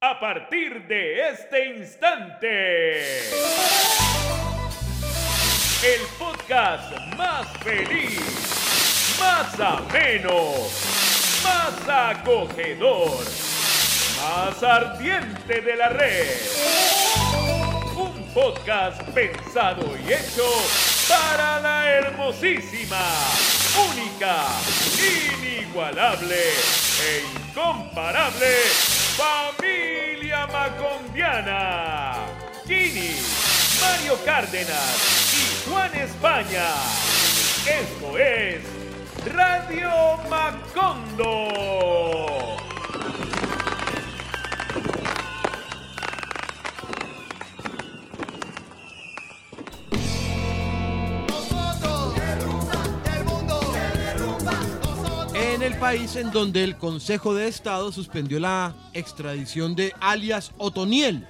A partir de este instante, el podcast más feliz, más ameno, más acogedor, más ardiente de la red. Un podcast pensado y hecho para la hermosísima, única, inigualable e incomparable familia macondiana. Gini, Mario Cárdenas y Juan España. Esto es Radio Macondo. El país en donde el Consejo de Estado suspendió la extradición de alias Otoniel.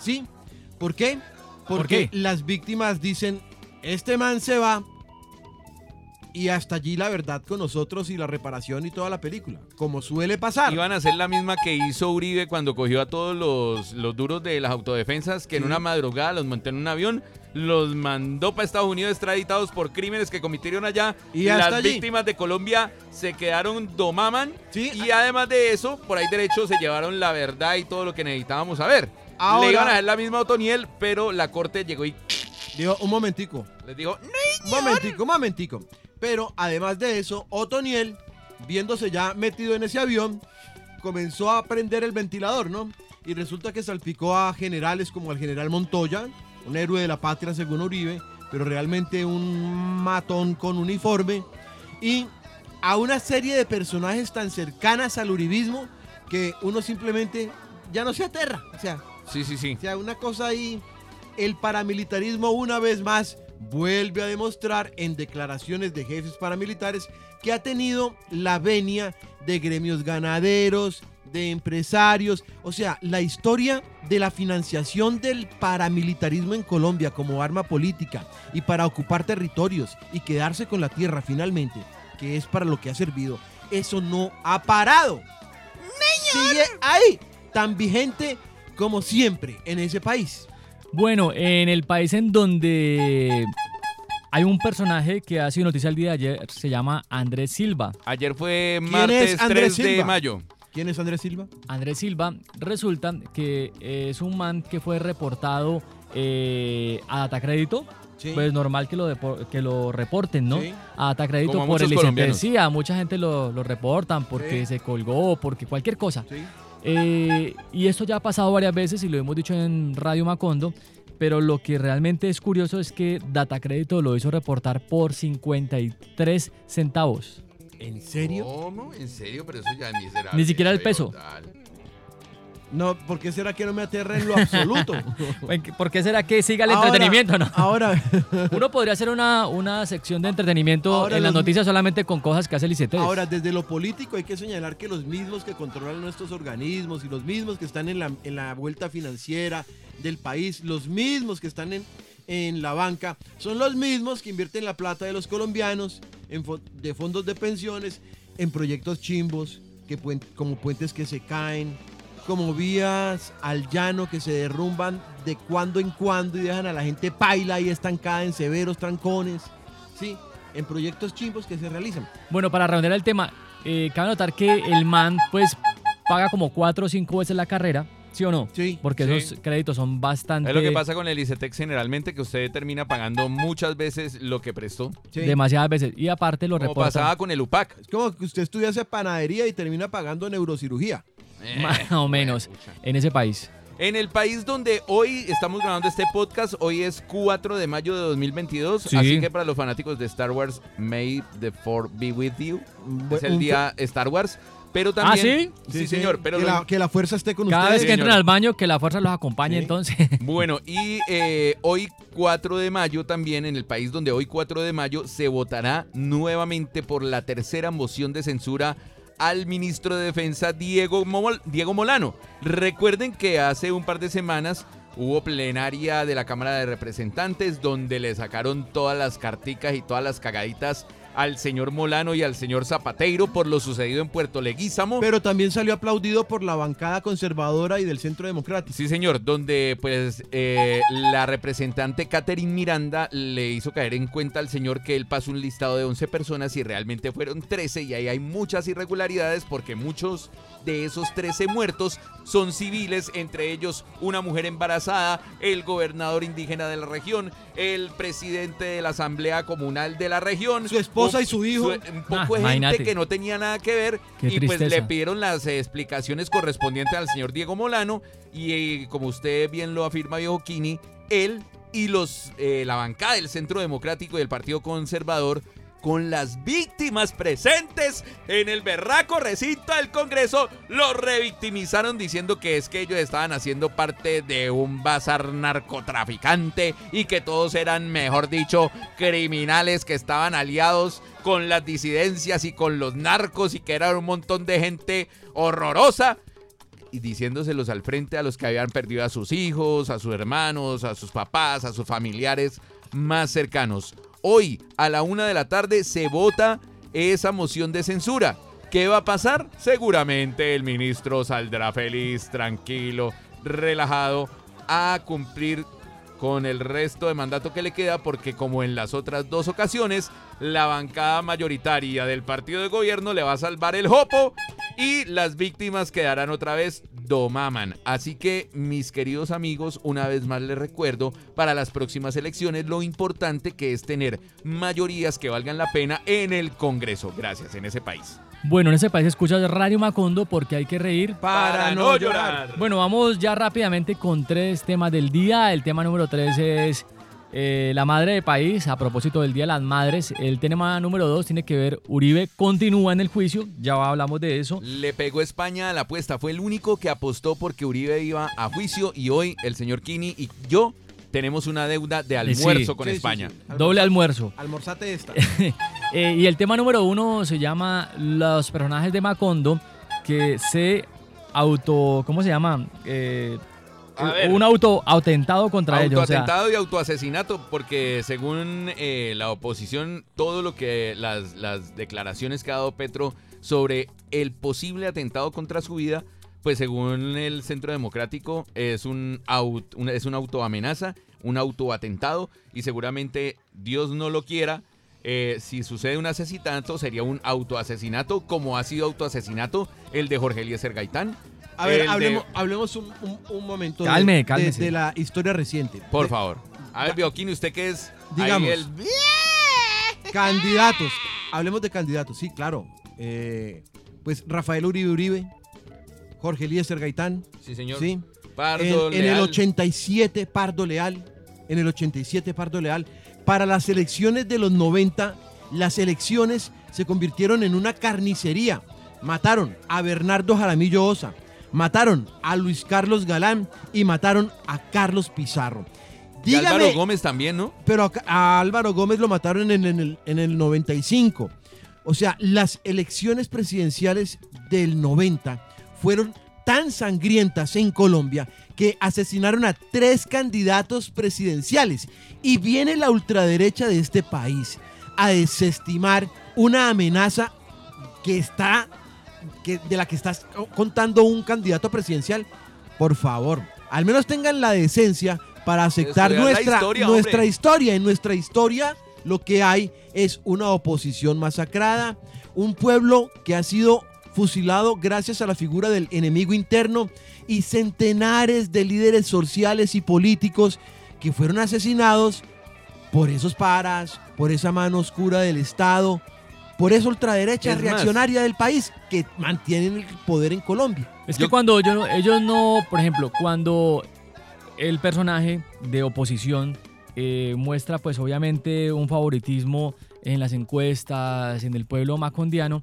¿Sí? ¿Por qué? Porque qué? las víctimas dicen, este man se va y hasta allí la verdad con nosotros y la reparación y toda la película, como suele pasar. Iban a hacer la misma que hizo Uribe cuando cogió a todos los, los duros de las autodefensas, que en una madrugada los montó en un avión, los mandó para Estados Unidos extraditados por crímenes que cometieron allá. Y hasta las allí. víctimas de Colombia se quedaron domaman. Sí. Y además de eso, por ahí derecho se llevaron la verdad y todo lo que necesitábamos saber. Ahora- Le iban a hacer la misma a Otoniel, pero la corte llegó y Digo, un momentico, les dijo, un momentico, un momentico. Pero además de eso, Otoniel, viéndose ya metido en ese avión, comenzó a prender el ventilador, ¿no? Y resulta que salpicó a generales como al general Montoya, un héroe de la patria según Uribe, pero realmente un matón con uniforme, y a una serie de personajes tan cercanas al uribismo que uno simplemente ya no se aterra. O sea, sí, sí, sí. o sea, una cosa ahí, el paramilitarismo una vez más vuelve a demostrar en declaraciones de jefes paramilitares que ha tenido la venia de gremios ganaderos, de empresarios, o sea, la historia de la financiación del paramilitarismo en Colombia como arma política y para ocupar territorios y quedarse con la tierra finalmente, que es para lo que ha servido, eso no ha parado. Sigue ahí, tan vigente como siempre en ese país. Bueno, en el país en donde hay un personaje que ha sido noticia el día de ayer, se llama Andrés Silva. Ayer fue ¿Quién martes es Andrés 3 de Silva? mayo. ¿Quién es Andrés Silva? Andrés Silva resulta que es un man que fue reportado eh, a Datacrédito. Sí. Pues normal que lo, que lo reporten, ¿no? Sí. A Datacrédito por el. ICP. Sí, a mucha gente lo, lo reportan porque Sí. se colgó, porque cualquier cosa. Eh, y esto ya ha pasado varias veces y lo hemos dicho en Radio Macondo, pero lo que realmente es curioso es que Datacrédito lo hizo reportar por 53 centavos. ¿En serio? ¿Cómo? ¿En serio? Pero eso ya ni será. Ni siquiera el peso. No, ¿por qué será que no me aterra en lo absoluto? ¿Por qué será que siga el Ahora- entretenimiento? No? Ahora, Uno podría hacer una, una sección de entretenimiento Ahora en las noticias solamente con cosas que hace el ICT. ahora, desde lo político hay que señalar que los mismos que controlan nuestros organismos y los mismos que están en la, en la vuelta financiera del país, los mismos que están en, en la banca, son los mismos que invierten la plata de los colombianos en fo- de fondos de pensiones en proyectos chimbos, que puen- como puentes que se caen, como vías al llano que se derrumban de cuando en cuando y dejan a la gente paila y estancada en severos trancones, ¿sí? En proyectos chimbos que se realizan. Bueno, para redondear el tema, eh, cabe notar que el man pues paga como cuatro o cinco veces la carrera, ¿sí o no? Sí. Porque Sí. esos créditos son bastante... Es lo que pasa con el ICETEX generalmente, que usted termina pagando muchas veces lo que prestó. sí. Demasiadas veces. Y aparte lo Como reportan. pasaba con el UPAC. Es como que usted estudiase panadería y termina pagando neurocirugía. Más o menos en ese país. En el país donde hoy estamos grabando este podcast, hoy es 4 de mayo de 2022, Sí. así que para los fanáticos de Star Wars, May the Fourth be with you. Bu- Es el día Star Wars, pero también... ¿Ah, Sí, señor, pero... que, la, que la fuerza esté con Cada ustedes. vez que entren al baño, que la fuerza los acompañe Sí. entonces. Bueno, y eh, hoy 4 de mayo también, en el país donde hoy 4 de mayo se votará nuevamente por la tercera moción de censura al ministro de Defensa Diego, Diego Molano. Recuerden que hace un par de semanas hubo plenaria de la Cámara de Representantes donde le sacaron todas las carticas y todas las cagaditas al señor Molano y al señor Zapateiro por lo sucedido en Puerto Leguízamo. Pero también salió aplaudido por la bancada conservadora y del Centro Democrático. Sí, señor, donde pues eh, la representante Catherine Miranda le hizo caer en cuenta al señor que él pasó un listado de 11 personas y realmente fueron 13 y ahí hay muchas irregularidades porque muchos de esos 13 muertos son civiles, entre ellos una mujer embarazada, el gobernador indígena de la región, el presidente de la Asamblea Comunal de la región, Su esposa y su hijo. un poco Ah, de gente imagínate. que no tenía nada que ver Qué y pues le pidieron las eh, explicaciones correspondientes al señor Diego Molano y eh, como usted bien lo afirma Viejo Kini, él y los eh, la bancada del Centro Democrático y del Partido Conservador con las víctimas presentes en el berraco recinto del Congreso, los revictimizaron diciendo que es que ellos estaban haciendo parte de un bazar narcotraficante y que todos eran, mejor dicho, criminales que estaban aliados con las disidencias y con los narcos y que era un montón de gente horrorosa y diciéndoselos al frente a los que habían perdido a sus hijos, a sus hermanos, a sus papás, a sus familiares más cercanos. Hoy, a la una de la tarde, se vota esa moción de censura. ¿Qué va a pasar? Seguramente el ministro saldrá feliz, tranquilo, relajado, a cumplir con el resto de mandato que le queda porque como en las otras dos ocasiones, la bancada mayoritaria del partido de gobierno le va a salvar el jopo y las víctimas quedarán otra vez domaman. Así que mis queridos amigos, una vez más les recuerdo para las próximas elecciones lo importante que es tener mayorías que valgan la pena en el Congreso. Gracias, en ese país. Bueno, en ese país escuchas Radio Macondo porque hay que reír. Para, no llorar. Bueno, vamos ya rápidamente con tres temas del día. El tema número tres es eh, la madre de país. A propósito del Día de las Madres, el tema número dos tiene que ver, Uribe continúa en el juicio, ya hablamos de eso. Le pegó España a la apuesta. Fue el único que apostó porque Uribe iba a juicio y hoy el señor Kini y yo tenemos una deuda de almuerzo Sí. con Sí, sí, España. sí. Doble almuerzo. Almorzate esta. Eh, y el tema número uno se llama Los personajes de Macondo que se auto. ¿Cómo se llama? Eh. Un auto atentado contra ellos. o sea, Autoatentado y autoasesinato, porque según eh, la oposición, todo lo que las, las declaraciones que ha dado Petro sobre el posible atentado contra su vida, pues según el Centro Democrático es un, aut- una- es una autoamenaza, un autoatentado, y seguramente Dios no lo quiera. Eh, si sucede un asesinato, sería un autoasesinato, como ha sido autoasesinato el de Jorge Eliezer Gaitán. A ver, de- hablemos, un, un- un momento de- Calme, de, de la historia reciente. Por De- favor. A ver, Bioquín, usted que es Digamos. el- Candidatos. Hablemos de candidatos, sí, claro. Eh, pues Rafael Uribe Uribe, Jorge Eliezer Gaitán, Sí, señor. sí. Pardo en, en el Leal. 87 Pardo Leal, en el 87 Pardo Leal. Para las elecciones de los 90, las elecciones se convirtieron en una carnicería. Mataron a Bernardo Jaramillo Osa, mataron a Luis Carlos Galán y mataron a Carlos Pizarro. Y Álvaro Dígame, Gómez también, ¿no? pero a, a Álvaro Gómez lo mataron en, en el, en el 95. O sea, las elecciones presidenciales del 90 fueron tan sangrientas en Colombia que asesinaron a tres candidatos presidenciales. Y viene la ultraderecha de este país a desestimar una amenaza que está, que, de la que estás contando un candidato presidencial. Por favor, al menos tengan la decencia para aceptar nuestra, historia, nuestra hombre. historia. En nuestra historia lo que hay es una oposición masacrada, un pueblo que ha sido fusilado gracias a la figura del enemigo interno y centenares de líderes sociales y políticos que fueron asesinados por esos paras, por esa mano oscura del Estado, por esa ultraderecha Es más- reaccionaria del país que mantienen el poder en Colombia. Es Yo- que cuando ellos, no- ellos no, por ejemplo, cuando el personaje de oposición eh, muestra pues obviamente un favoritismo en las encuestas, en el pueblo macondiano,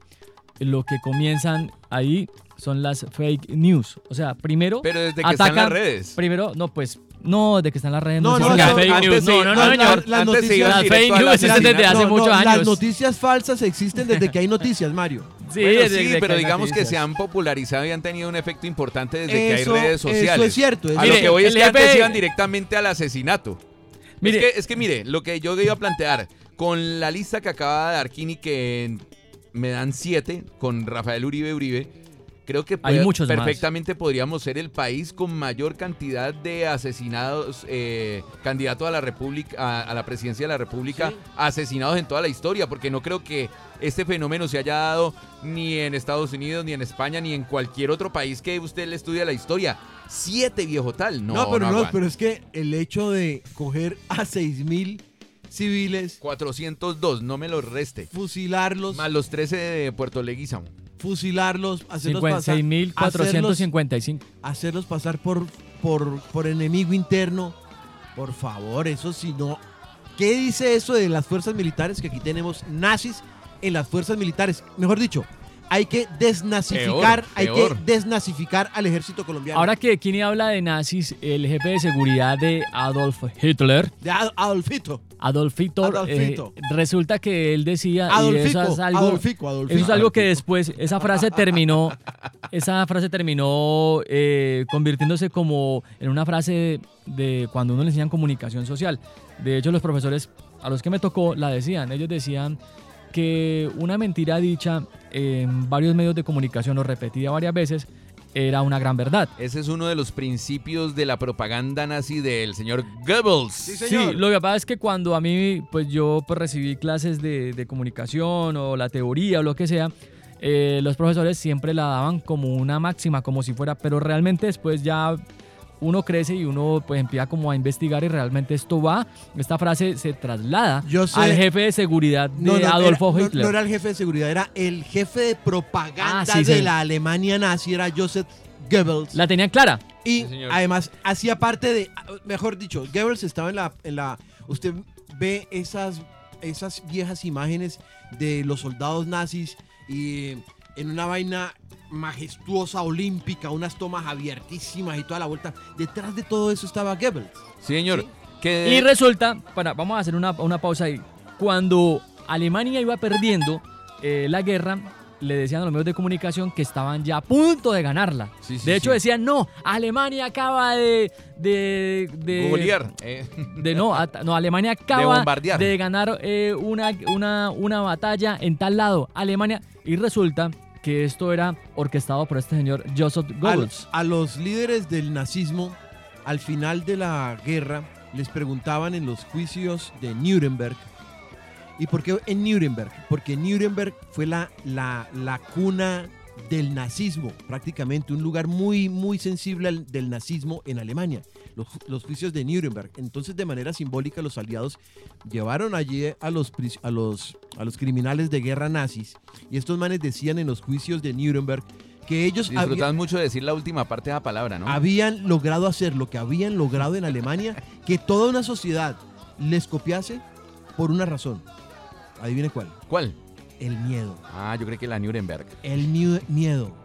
lo que comienzan ahí son las fake news. O sea, primero Pero desde que están en las atacan, redes. primero, no, pues, no, de que están las redes, No, no, no, existen las no, fake news. No, no, no, señor. Las noticias- Las fake news existen desde hace muchos Las años. noticias falsas existen desde que hay noticias, Mario. Sí, Bueno, desde- sí, desde pero digamos que se han popularizado y han tenido un efecto importante desde que hay Eso- redes eso sociales. es cierto, es A cierto. lo que voy es Mire, que antes iban directamente al asesinato. Mire. es, que, es que mire, lo que yo iba a plantear, Con la lista que acaba de dar Kini, que me dan siete, con Rafael Uribe Uribe, creo que Hay puede- muchos más. perfectamente podríamos ser el país con mayor cantidad de asesinados, eh, candidato a la República, a, a la presidencia de la República, Sí. asesinados en toda la historia, porque no creo que este fenómeno se haya dado ni en Estados Unidos, ni en España, ni en cualquier otro país que usted le estudie la historia. Siete, viejo tal. No, No, pero no, pero es que el hecho de coger a 6.000 civiles, 402, no me lo reste. fusilarlos, Más los 13 de Puerto Leguizamo. fusilarlos, hacerlos pasar, hacerlos, 6.455. hacerlos pasar por, por, por enemigo interno. Por favor, eso si no. ¿Qué dice eso de las fuerzas militares? Que aquí tenemos nazis en las fuerzas militares. Mejor dicho, hay que desnazificar, Peor, hay peor. que desnazificar al ejército colombiano. Ahora que Kini habla de nazis, el jefe de seguridad de Adolf Hitler, de Ad- Adolfito. Adolf Hitler, Adolfito. eh, resulta que él decía, y Adolfico, eso es algo, Adolfico, Adolfico. eso es algo que después, esa frase terminó, esa frase terminó eh, convirtiéndose como en una frase de cuando uno le enseñan comunicación social. De hecho, los profesores a los que me tocó la decían, ellos decían que una mentira dicha en varios medios de comunicación o repetida varias veces era una gran verdad. Ese es uno de los principios de la propaganda nazi del señor Goebbels. Sí, Sí, señor. lo que pasa es que cuando a mí, pues yo pues, recibí clases de, de comunicación o la teoría o lo que sea, eh, los profesores siempre la daban como una máxima, como si fuera, pero realmente después ya uno crece y uno pues empieza como a investigar y realmente esto va, esta frase se traslada Yo sé- al jefe de seguridad de No, no, Adolfo era, Hitler. No, era el jefe de seguridad, era el jefe de propaganda Ah, sí, de sí. la Alemania nazi, era Joseph Goebbels. La tenían clara. y Sí, además hacía parte de, mejor dicho, Goebbels estaba en la, en la, usted ve esas, esas viejas imágenes de los soldados nazis y en una vaina majestuosa olímpica, unas tomas abiertísimas y toda la vuelta. Detrás de todo eso estaba Goebbels. Sí, señor. Sí. Que Y resulta, para, vamos a hacer una, una pausa ahí. Cuando Alemania iba perdiendo eh, la guerra, le decían a los medios de comunicación que estaban ya a punto de ganarla. Sí, sí, de hecho, sí. decían, no, Alemania acaba de... de, de eh, de- no, at- no, Alemania acaba bombardear. de ganar eh, una, una, una batalla en tal lado. Alemania. Y resulta que esto era orquestado por este señor Joseph A, Goebbels. a los líderes del nazismo, al final de la guerra, les preguntaban en los juicios de Nuremberg. ¿Y por qué en Nuremberg? Porque Nuremberg fue la, la, la cuna del nazismo, prácticamente un lugar muy, muy sensible al- del nazismo en Alemania, los, ju- los juicios de Nuremberg. Entonces, de manera simbólica, los aliados llevaron allí a los, a los, a los criminales de guerra nazis y estos manes decían en los juicios de Nuremberg que ellos habían- disfrutan mucho de decir la última parte de la palabra, ¿no? habían logrado hacer lo que habían logrado en Alemania, que toda una sociedad les copiase por una razón. Adivine cuál. ¿Cuál? El miedo. Ah, yo creo que la Nuremberg. El miu- miedo.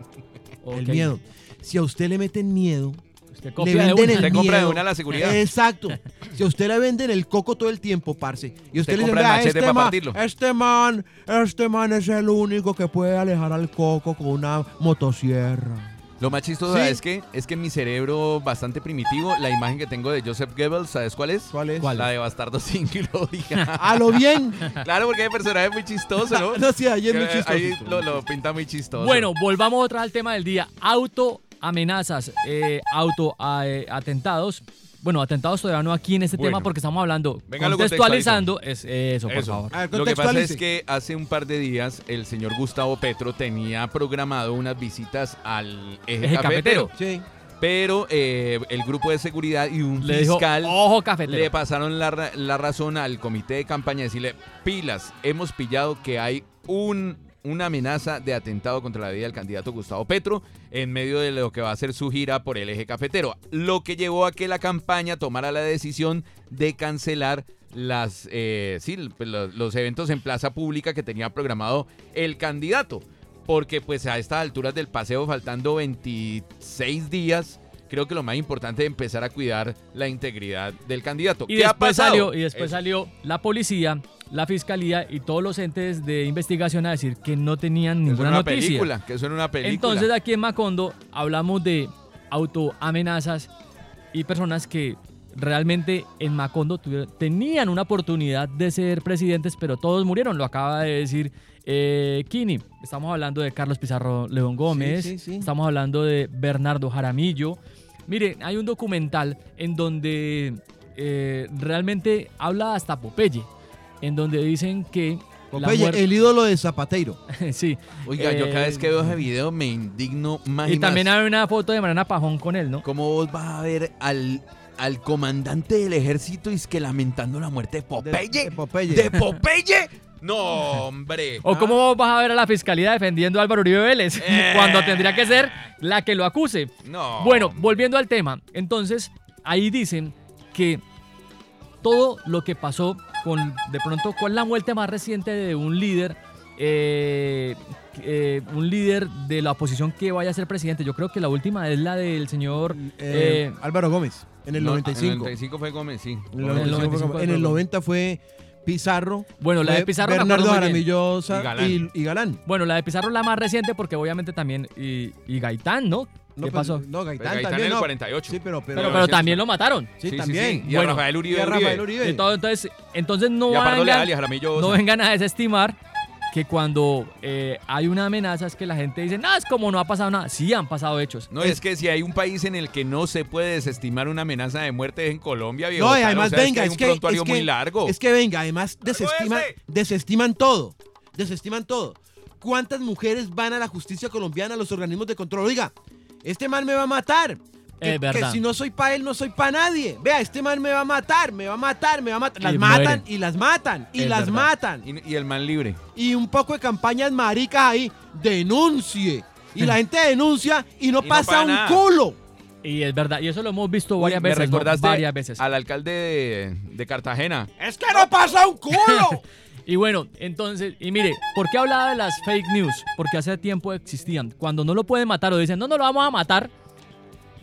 El miedo. Si a usted le meten miedo, Usted le copia de venden una. el Usted compra de miedo. una la seguridad. Exacto. Si a usted le venden el coco todo el tiempo, parce, y usted, Usted le dice, compra el "Vea, machete este, pa' man, partirlo". este man, este man es el único que puede alejar al coco con una motosierra. Lo más chistoso Sí. es que es que en mi cerebro bastante primitivo, la imagen que tengo de Joseph Goebbels, ¿sabes cuál es? ¿Cuál es? La de Bastardo sin Gloria. A lo bien. claro, porque hay personaje muy chistoso, ¿no? no, sí, ahí es muy Que chistoso. Ahí lo, lo pinta muy chistoso. Bueno, volvamos otra vez al tema del día. Auto amenazas, eh, auto eh, atentados. Bueno, atentados todavía no aquí en este Bueno. tema porque estamos hablando, Venga, contextualizando. Es eso, por Eso. favor. Ver, Lo que pasa es que hace un par de días el señor Gustavo Petro tenía programado unas visitas al eje, Eje cafetero, cafetero. Sí. pero eh, el grupo de seguridad y un Le dijo, fiscal ojo cafetero. le pasaron la razón al comité de campaña, decirle, pilas, hemos pillado que hay un, una amenaza de atentado contra la vida del candidato Gustavo Petro en medio de lo que va a ser su gira por el eje cafetero, lo que llevó a que la campaña tomara la decisión de cancelar las, eh, sí, pues, los, eventos en plaza pública que tenía programado el candidato. Porque pues a estas alturas del paseo, faltando 26 días, creo que lo más importante es empezar a cuidar la integridad del candidato. Y ¿Qué ha después, pasado? salió, y después Eso. salió la policía, la fiscalía y todos los entes de investigación a decir que no tenían Que ninguna una noticia. película, que eso era una película. Entonces aquí en Macondo hablamos de autoamenazas y personas que realmente en Macondo tuvieron- tenían una oportunidad de ser presidentes, pero todos murieron. Lo acaba de decir eh, Kini. Estamos hablando de Carlos Pizarro León Gómez, sí, sí. estamos hablando de Bernardo Jaramillo. Mire, hay un documental en donde eh, realmente habla hasta Popeye, en donde dicen que... Popeye, muerte- el ídolo de Zapateiro. sí. Oiga, yo cada Eh, vez que veo ese video me indigno más y, Y también más. hay una foto de Mariana Pajón con él, ¿no? ¿Cómo vos vas a ver al, al comandante del ejército y es que lamentando la muerte de Popeye? De- de Popeye. ¿De Popeye? No, hombre. ¿O cómo vos vas a ver a la fiscalía defendiendo a Álvaro Uribe Vélez Eh. cuando tendría que ser la que lo acuse? No. Bueno, volviendo al tema, entonces ahí dicen que todo lo que pasó con, de pronto, ¿cuál es la muerte más reciente de un líder? eh, eh, un líder de la oposición que vaya a ser presidente. Yo creo que la última es la del señor... Eh, eh, Álvaro Gómez, en el No, 95. En el 95 fue Gómez, sí. En el En el 95 fue 95 Gómez. En el 90 fue Pizarro. Bueno, la de Pizarro Bernardo. Jaramillo Y y, y Galán. bueno, la de Pizarro es la más reciente porque obviamente también... Y, y Gaitán, ¿no? No, ¿Qué pasó? No, Pues Gaitán, Gaitán también. en el no. 48. Sí, pero, pero, Pero, pero sí, también sí. lo mataron. sí, Sí, sí, también. sí. Y a Bueno, Rafael Uribe. Y a Uribe. Rafael Uribe. Y todo, entonces, entonces no, vengan, Leal y a no vengan a desestimar que cuando eh, hay una amenaza es que la gente dice, no, es como no ha pasado nada. Sí han pasado hechos. No, es que si hay un país en el que no se puede desestimar una amenaza de muerte es en Colombia, viejo. No, y además, venga, es que hay un prontuario que- muy largo. Es que venga, además desestiman, ese! desestiman todo. Desestiman todo. ¿Cuántas mujeres van a la justicia colombiana, a los organismos de control? Oiga, este man me va a matar. Que, Es verdad. que si no soy pa' él, no soy pa' nadie. Vea, este man me va a matar, me va a matar, me va a matar. Las Y matan mueren. y las matan y Es las verdad. matan. Y, y el man libre. Y un poco de campañas maricas ahí. Denuncie. Y la gente denuncia y no Y no pasa para un nada. culo. Y es verdad, y eso lo hemos visto Uy, varias me veces. ¿no? recordaste Varias veces. al alcalde de, de Cartagena. Es que no pasa un culo. Y bueno, entonces, y mire, ¿por qué hablaba de las fake news? Porque hace tiempo existían. Cuando no lo pueden matar o dicen, no, no lo vamos a matar.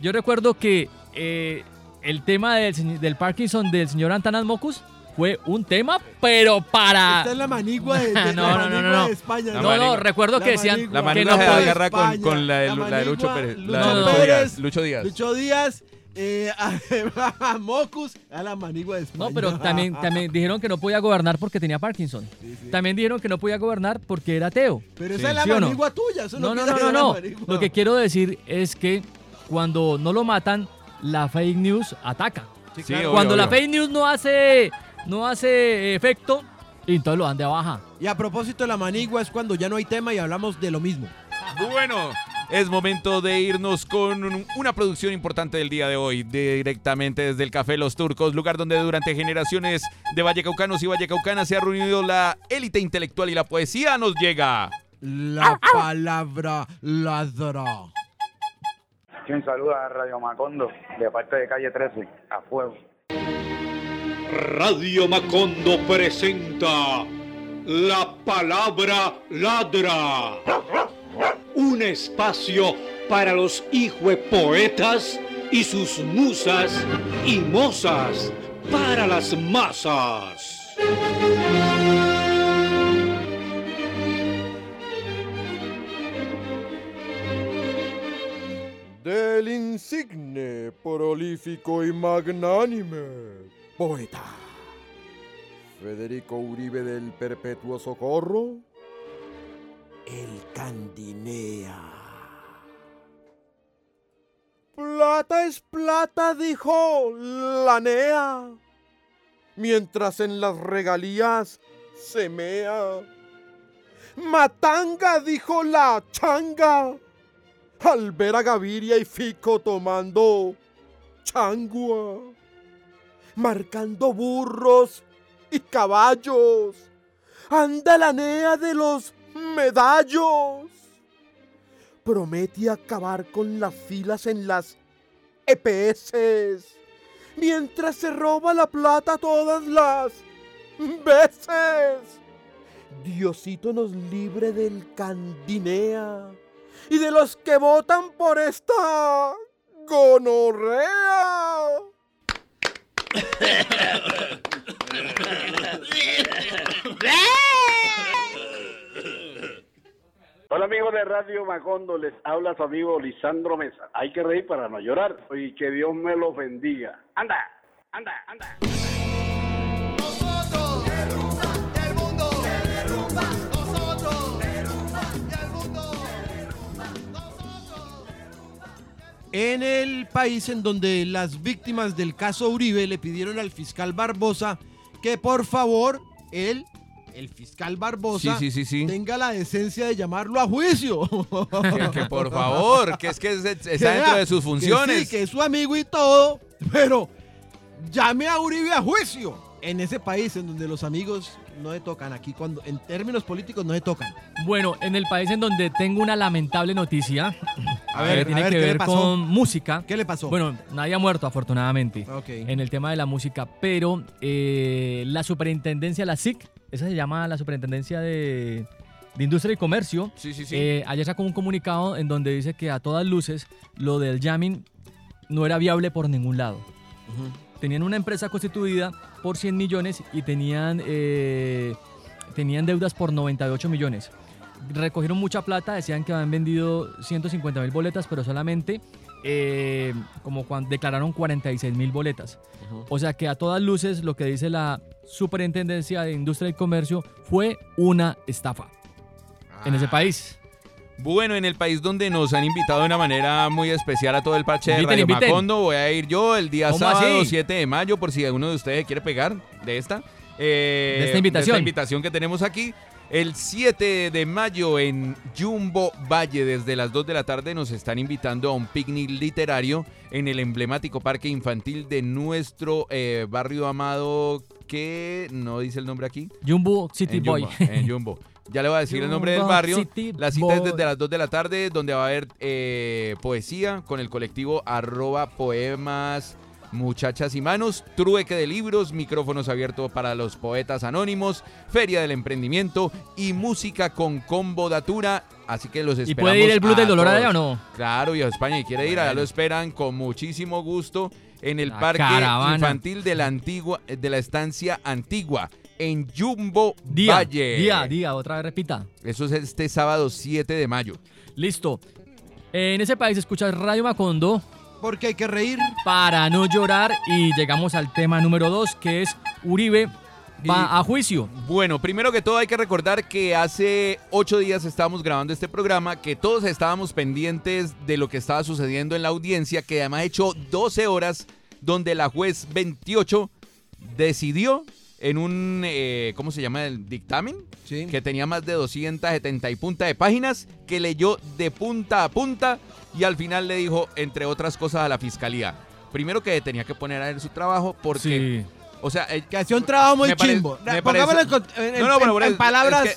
Yo recuerdo que eh, el tema del, del Parkinson del señor Antanas Mocus fue un tema, pero para... Esta es la manigua de, de- No, la no, no, manigua no. de España. La No, manigua. no, recuerdo La que decían manigua. La que manigua no se agarra con, España, con la, de, la la de Lucho Pérez. Lucho la de Lucho Pérez, Díaz. Lucho Díaz. Lucho Díaz, eh, a, Mocus, a la manigua de España. No, pero también, también dijeron que no podía gobernar porque tenía Parkinson. También dijeron que no podía gobernar porque era ateo. Pero Sí. esa es la ¿Sí o no? manigua tuya. Eso No, no, no, no, no. Lo que quiero decir es que cuando no lo matan, la fake news ataca. Sí, Sí, claro. obvio, Cuando la fake news no hace, no hace efecto, entonces lo dan de baja. Y a propósito de la manigua es cuando ya no hay tema y hablamos de lo mismo. Bueno, es momento de irnos con un- una producción importante del día de hoy, directamente desde el Café Los Turcos, lugar donde durante generaciones de vallecaucanos y vallecaucanas se ha reunido la élite intelectual y la poesía nos llega. La palabra ladra. Un saludo a Radio Macondo, de parte de Calle 13, a fuego. Radio Macondo presenta La Palabra Ladra. Un espacio para los poetas y sus musas y mozas para las masas. Del insigne, prolífico y magnánime poeta Federico Uribe del Perpetuo Socorro, el Candinea. Plata es plata, dijo la Nea, mientras en las regalías se mea. Matanga, dijo la changa al ver a Gaviria y Fico tomando changua, marcando burros y caballos, anda la nea de los medallos. Promete acabar con las filas en las EPS, mientras se roba la plata todas las veces. Diosito nos libre del candinea y de los que votan por esta gonorrea. Hola amigos de Radio Macondo, les habla su amigo Lisandro Mesa. Hay que reír para no llorar y que Dios me los bendiga. ¡Anda! anda, anda. En el país en donde las víctimas del caso Uribe le pidieron al fiscal Barbosa que por favor él, el fiscal Barbosa, Sí, sí, sí, sí. tenga la decencia de llamarlo a juicio. Que, que por favor, que es que es- Que está dentro de sus que funciones. sí, que es su amigo y todo, pero llame a Uribe a juicio. En ese país en donde los amigos no se tocan, aquí cuando en términos políticos no se tocan. Bueno, en el país en donde tengo una lamentable noticia, A que ver, tiene a ver, que ¿qué le ver con música. ¿Qué le pasó? Bueno, nadie ha muerto afortunadamente en el tema de la música, pero eh, la superintendencia, la SIC, esa se llama la superintendencia de, de Industria y Comercio, Sí, sí, sí. eh, ayer sacó un comunicado en donde dice que a todas luces lo del jamming no era viable por ningún lado. Tenían una empresa constituida por 100 millones y tenían, eh, tenían deudas por 98 millones. Recogieron mucha plata, decían que habían vendido 150 mil boletas, pero solamente eh, como cuando declararon 46 mil boletas. O sea que a todas luces lo que dice la Superintendencia de Industria y Comercio fue una estafa en Ah. ese país. Bueno, en el país donde nos han invitado de una manera muy especial a todo el parche de Radio inviten. Macondo, voy a ir yo el día ¿Cómo sábado así? 7 de mayo, por si alguno de ustedes quiere pegar de esta. eh, De esta invitación. invitación que tenemos aquí. El 7 de mayo en Jumbo Valle, desde las 2 de la tarde, nos están invitando a un picnic literario en el emblemático parque infantil de nuestro eh, barrio amado, que no dice el nombre aquí. Jumbo City en Boy. Jumbo, en Jumbo. Ya le voy a decir el nombre del barrio. City La cita es desde las 2 de la tarde, donde va a haber eh, poesía con el colectivo arroba poemas muchachas y manos, trueque de libros, micrófonos abiertos para los poetas anónimos, feria del emprendimiento y música con combo datura. Así que los ¿Y esperamos. puede ir el Blues a del Dolor allá o no? Claro, viejo España, y quiere ir, allá lo esperan con muchísimo gusto en el La parque caravana. infantil de la antigua, de la estancia antigua, en Jumbo Día, Valle. día, día, otra vez repita. Eso es este sábado 7 de mayo. Listo. En ese país escuchas Radio Macondo Porque hay que reír. para no llorar y llegamos al tema número dos que es Uribe va Y- a juicio. Bueno, primero que todo hay que recordar que hace ocho días estábamos grabando este programa, que todos estábamos pendientes de lo que estaba sucediendo en la audiencia, que además ha hecho 12 horas donde la juez 28 decidió en un, eh, ¿cómo se llama? El dictamen, Sí. que tenía más de 270 y punta de páginas, que leyó de punta a punta y al final le dijo, entre otras cosas, a la fiscalía. Primero que tenía que poner a él su trabajo porque, Sí. o sea, eh, Que hacía un trabajo muy chimbo. en, palabras.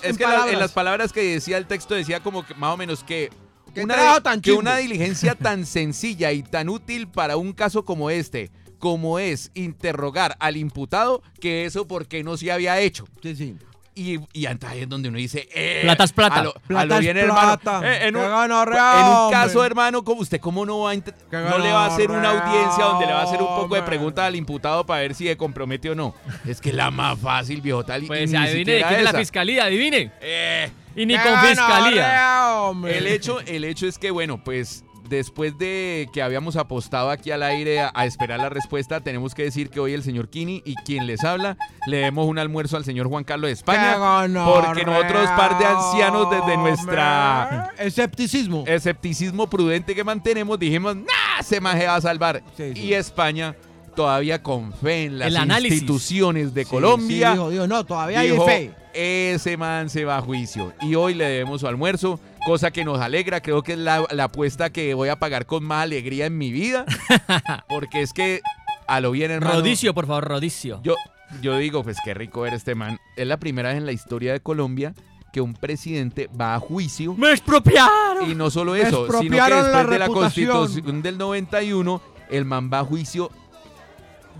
Es que, es en las palabras que decía el texto decía como que más o menos que una, tan que una diligencia tan sencilla y tan útil para un caso como este, como es interrogar al imputado, que eso porque no se había hecho. Sí, sí. Y, y entonces ahí es donde uno dice, eh, Plata es plata. A lo, a es bien, hermano. plata. Eh, en, un, gonorrea, en un hombre. caso, hermano, como usted cómo no va a no le va a hacer una audiencia donde le va a hacer un poco de preguntas al imputado para ver si se compromete o no. Es que es la más fácil, viejo tal. y Pues ni adivine quién es la fiscalía, adivine. Eh, Y ni con fiscalía. El hecho, el hecho es que, bueno, pues después de que habíamos apostado aquí al aire a, a esperar la respuesta, tenemos que decir que hoy el señor Kini y quien les habla le demos un almuerzo al señor Juan Carlos de España. Porque nosotros, par de ancianos, desde nuestra hombre. Escepticismo. escepticismo prudente que mantenemos, dijimos, nah, se maje va a salvar. Sí, sí. Y España todavía con fe en las instituciones de Sí, Colombia. sí, dijo, dijo, no, todavía hay fe. ese man se va a juicio. Y hoy le debemos su almuerzo, cosa que nos alegra. Creo que es la, la apuesta que voy a pagar con más alegría en mi vida. Porque es que a lo bien, hermano. Rodicio, por favor, Rodicio. Yo, yo digo, pues qué rico ver este man. Es la primera vez en la historia de Colombia que un presidente va a juicio. ¡Me expropiaron! Y no solo eso, sino que expropiaron después la de la constitución del 91, el man va a juicio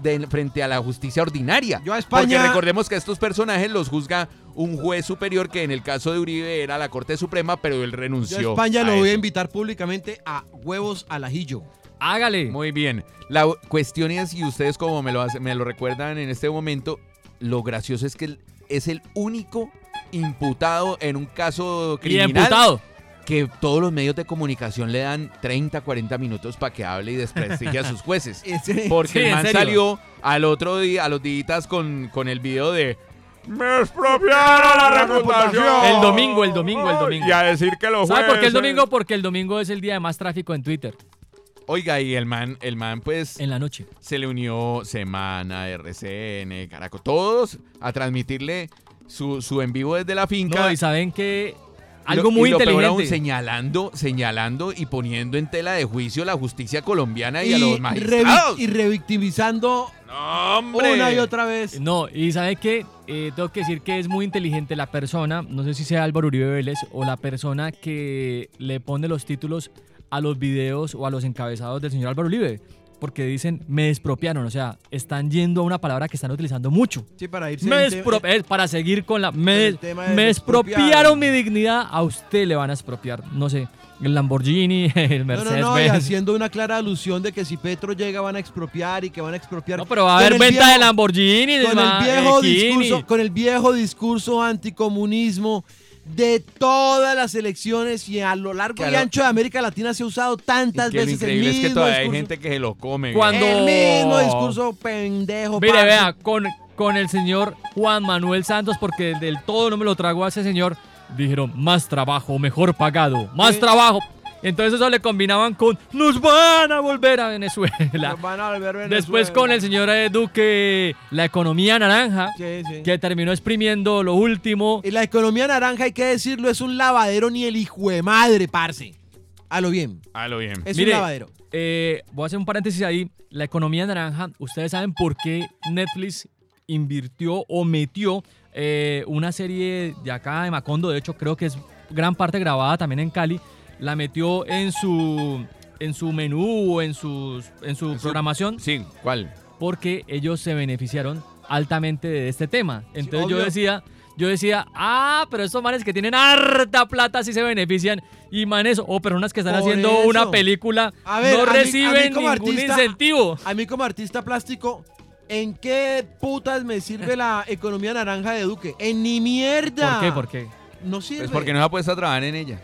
de- frente a la justicia ordinaria. Yo a Porque España- recordemos que estos personajes los juzga un juez superior que en el caso de Uribe era la Corte Suprema, pero él renunció. Yo a España lo voy a invitar públicamente a huevos al ajillo. Hágale. Muy bien. La cuestión es, y ustedes como me lo, hace- me lo recuerdan en este momento, lo gracioso es que él es el único imputado en un caso y criminal emputado. que todos los medios de comunicación le dan 30, 40 minutos para que hable y desprestigie a sus jueces. Porque Sí, el man salió al otro día, a los días con, con el video de me expropiaron la reputación. El domingo, el domingo, el domingo. Y a decir que los ¿Sabe por qué el domingo? Porque el domingo es el día de más tráfico en Twitter, Oiga, y el man, el man pues en la noche. se le unió Semana, RCN, Caracol, todos a transmitirle su, su en vivo desde la finca. No, y saben que algo muy y lo peor aún, inteligente. señalando, señalando y poniendo en tela de juicio la justicia colombiana y, a los revi- magistrados. y revictimizando una y otra vez. No, y sabe que tengo que decir que es muy inteligente la persona, no sé si sea Álvaro Uribe Vélez o la persona que le pone los títulos a los videos o a los encabezados del señor Álvaro Uribe. Porque dicen, me despropiaron, o sea, están yendo a una palabra que están utilizando mucho. Sí, para irse Me despro- eh, para seguir con la... Me, de me despropiar. expropiaron mi dignidad, a usted le van a expropiar. No sé, el Lamborghini, el No, Mercedes no, no, y Benz. haciendo una clara alusión de que si Petro llega van a expropiar y que van a expropiar. No, pero va a haber venta viejo- de Lamborghini. con el viejo eh, discurso, con el viejo discurso anticomunismo de todas las elecciones y a lo largo y ancho de América Latina se ha usado Y tantas que lo veces el increíble es que mismo todavía hay discurso. gente que se lo come. Cuando- El mismo discurso pendejo. Mire, vea, con, con el señor Juan Manuel Santos, porque del todo no me lo trago a ese señor, dijeron más trabajo, mejor pagado, más trabajo. Entonces eso le combinaban con nos van a volver a Venezuela. Nos van a volver a Después Venezuela. con el señor Duque, la economía naranja, Sí, sí. que terminó exprimiendo lo último. Y la economía naranja, hay que decirlo, es un lavadero ni el hijo de madre, parce. A lo bien. A lo bien. Es Mire, un lavadero. Eh, voy a hacer un paréntesis ahí. La economía naranja, ustedes saben por qué Netflix invirtió o metió eh, una serie de acá de Macondo, de hecho creo que es gran parte grabada también en Cali, la metió en su en su menú o en, sus, en su programación Sí, ¿cuál? porque ellos se beneficiaron altamente de este tema. Entonces yo decía, yo decía, ah, pero estos manes que tienen harta plata sí se benefician y manes o personas que están Por haciendo eso. una película A ver, no a mí- a mí reciben como ningún artista- incentivo. A mí como artista plástico, ¿en qué putas me sirve la economía naranja de Duque? En ni mierda. ¿Por qué? ¿Por qué? No sirve. Pues porque no se ha puesto a trabajar en ella.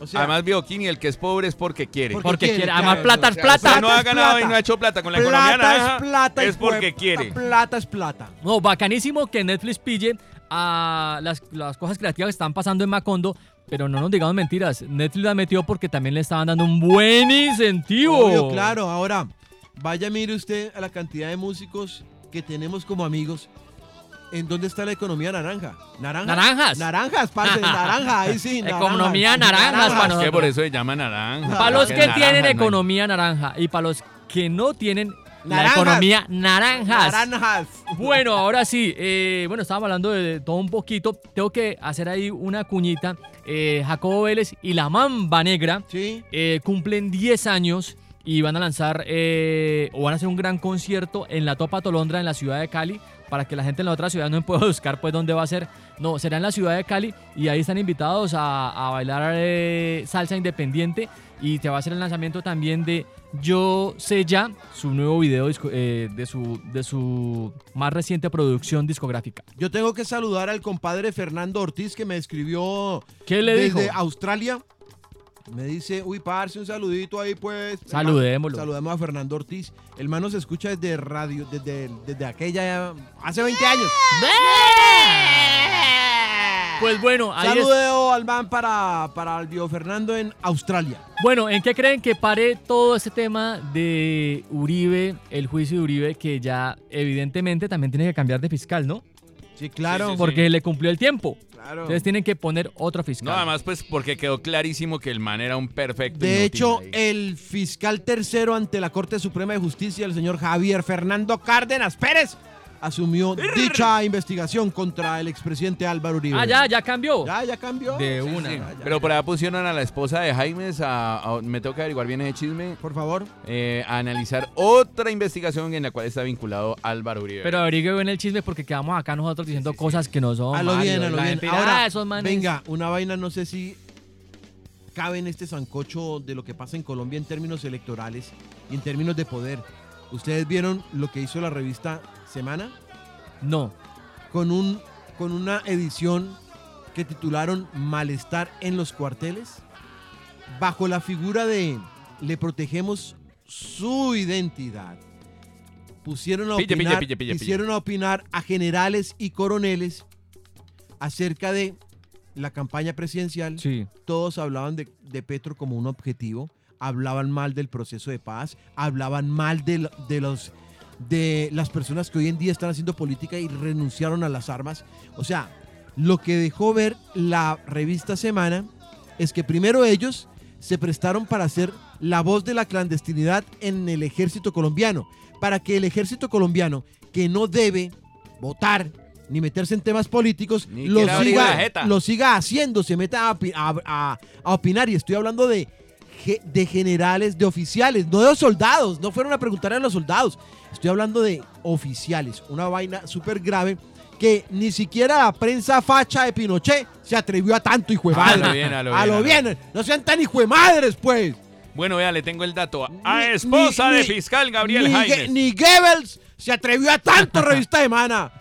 O sea, Además, Bioquini, el que es pobre es porque quiere. Porque Porque quiere, quiere, claro, además plata es O sea, plata. no ha es ganado y plata. no ha hecho plata con la economía plata naranja. es plata. es porque quiere. Plata es plata. No, bacanísimo que Netflix pille a las, las cosas creativas que están pasando en Macondo, pero no nos digamos mentiras. Netflix la metió porque también le estaban dando un buen incentivo. Obvio, claro. Ahora, vaya mire usted a la cantidad de músicos que tenemos como amigos. ¿En dónde está la economía naranja? ¿Naranjas? Naranjas. Naranjas, parce, naranja, ahí sí. naranjas. Economía naranjas para Es que nosotros. por eso se llama naranja. Para los que naranja tienen no economía naranja y para los que no tienen la Naranjas. economía naranjas. Naranjas. Bueno, ahora sí, eh, bueno, estábamos hablando de todo un poquito. Tengo que hacer ahí una cuñita. Eh, Jacobo Vélez y la Mamba Negra Sí. eh, cumplen 10 años y van a lanzar eh, o van a hacer un gran concierto en la Topa Tolondra en la ciudad de Cali para que la gente en la otra ciudad no pueda buscar pues dónde va a ser. No, será en la ciudad de Cali y ahí están invitados a, a bailar eh, salsa independiente y te va a hacer el lanzamiento también de Yo sé ya, su nuevo video eh, de, su, de su más reciente producción discográfica. Yo tengo que saludar al compadre Fernando Ortiz que me escribió ¿Qué le desde dijo? Australia. Me dice, uy, parce, un saludito ahí, pues. Saludémoslo. Saludemos a Fernando Ortiz. El man nos escucha desde radio, desde, desde aquella, hace 20 años. Pues bueno, ahí es- Saludeo al man para, para el Dio Fernando en Australia. Bueno, ¿en qué creen que pare todo este tema de Uribe, el juicio de Uribe, que ya evidentemente también tiene que cambiar de fiscal, ¿no? Sí, claro. Sí, sí, Porque le cumplió el tiempo. Claro. Entonces tienen que poner otro fiscal. No, además, pues porque quedó clarísimo que el man era un perfecto. De inútil hecho, ahí. el fiscal tercero ante la Corte Suprema de Justicia, el señor Javier Fernando Cárdenas Pérez, asumió dicha investigación contra el expresidente Álvaro Uribe. ah, ya, ya cambió. Ya, ya cambió. De Sí, una. sí, ya, ya, Pero ya. por allá pusieron a la esposa de Jaimes, a, a- me tengo que averiguar bien ese chisme, Por favor. eh, a analizar otra investigación en la cual está vinculado Álvaro Uribe. Pero averigüe bien el chisme porque quedamos acá nosotros diciendo cosas que no son. a lo Mario, bien, a lo bien. Ahora, ah, esos manes. venga, una vaina, no sé si cabe en este sancocho de lo que pasa en Colombia en términos electorales y en términos de poder. ¿Ustedes vieron lo que hizo la revista Semana? No. Con, un, con una edición que titularon Malestar en los cuarteles. bajo la figura de le protegemos su identidad, pusieron a Pille, opinar, pille, pille, pille. hicieron a opinar a generales y coroneles acerca de la campaña presidencial. Sí. Todos hablaban de, de Petro como un objetivo, hablaban mal del proceso de paz, hablaban mal de, lo- de los de las personas que hoy en día están haciendo política y renunciaron a las armas. O sea, lo que dejó ver la revista Semana es que primero ellos se prestaron para ser la voz de la clandestinidad en el ejército colombiano, para que el ejército colombiano, que no debe votar ni meterse en temas políticos, lo siga, jeta. lo siga haciendo, se meta a, opi- a- a- a opinar. Y estoy hablando de, de generales, de oficiales, no de los soldados, no fueron a preguntar a los soldados. Estoy hablando de oficiales, una vaina súper grave que ni siquiera la prensa facha de Pinochet se atrevió a tanto, hijo de A lo madre. bien, a lo bien, a lo bien, no sean tan hijo de madres, pues. Bueno, vea, le tengo el dato. Ni- A esposa ni- de fiscal Gabriel ni, Jaimes. Ni Goebbels se atrevió a tanto, revista de Mana.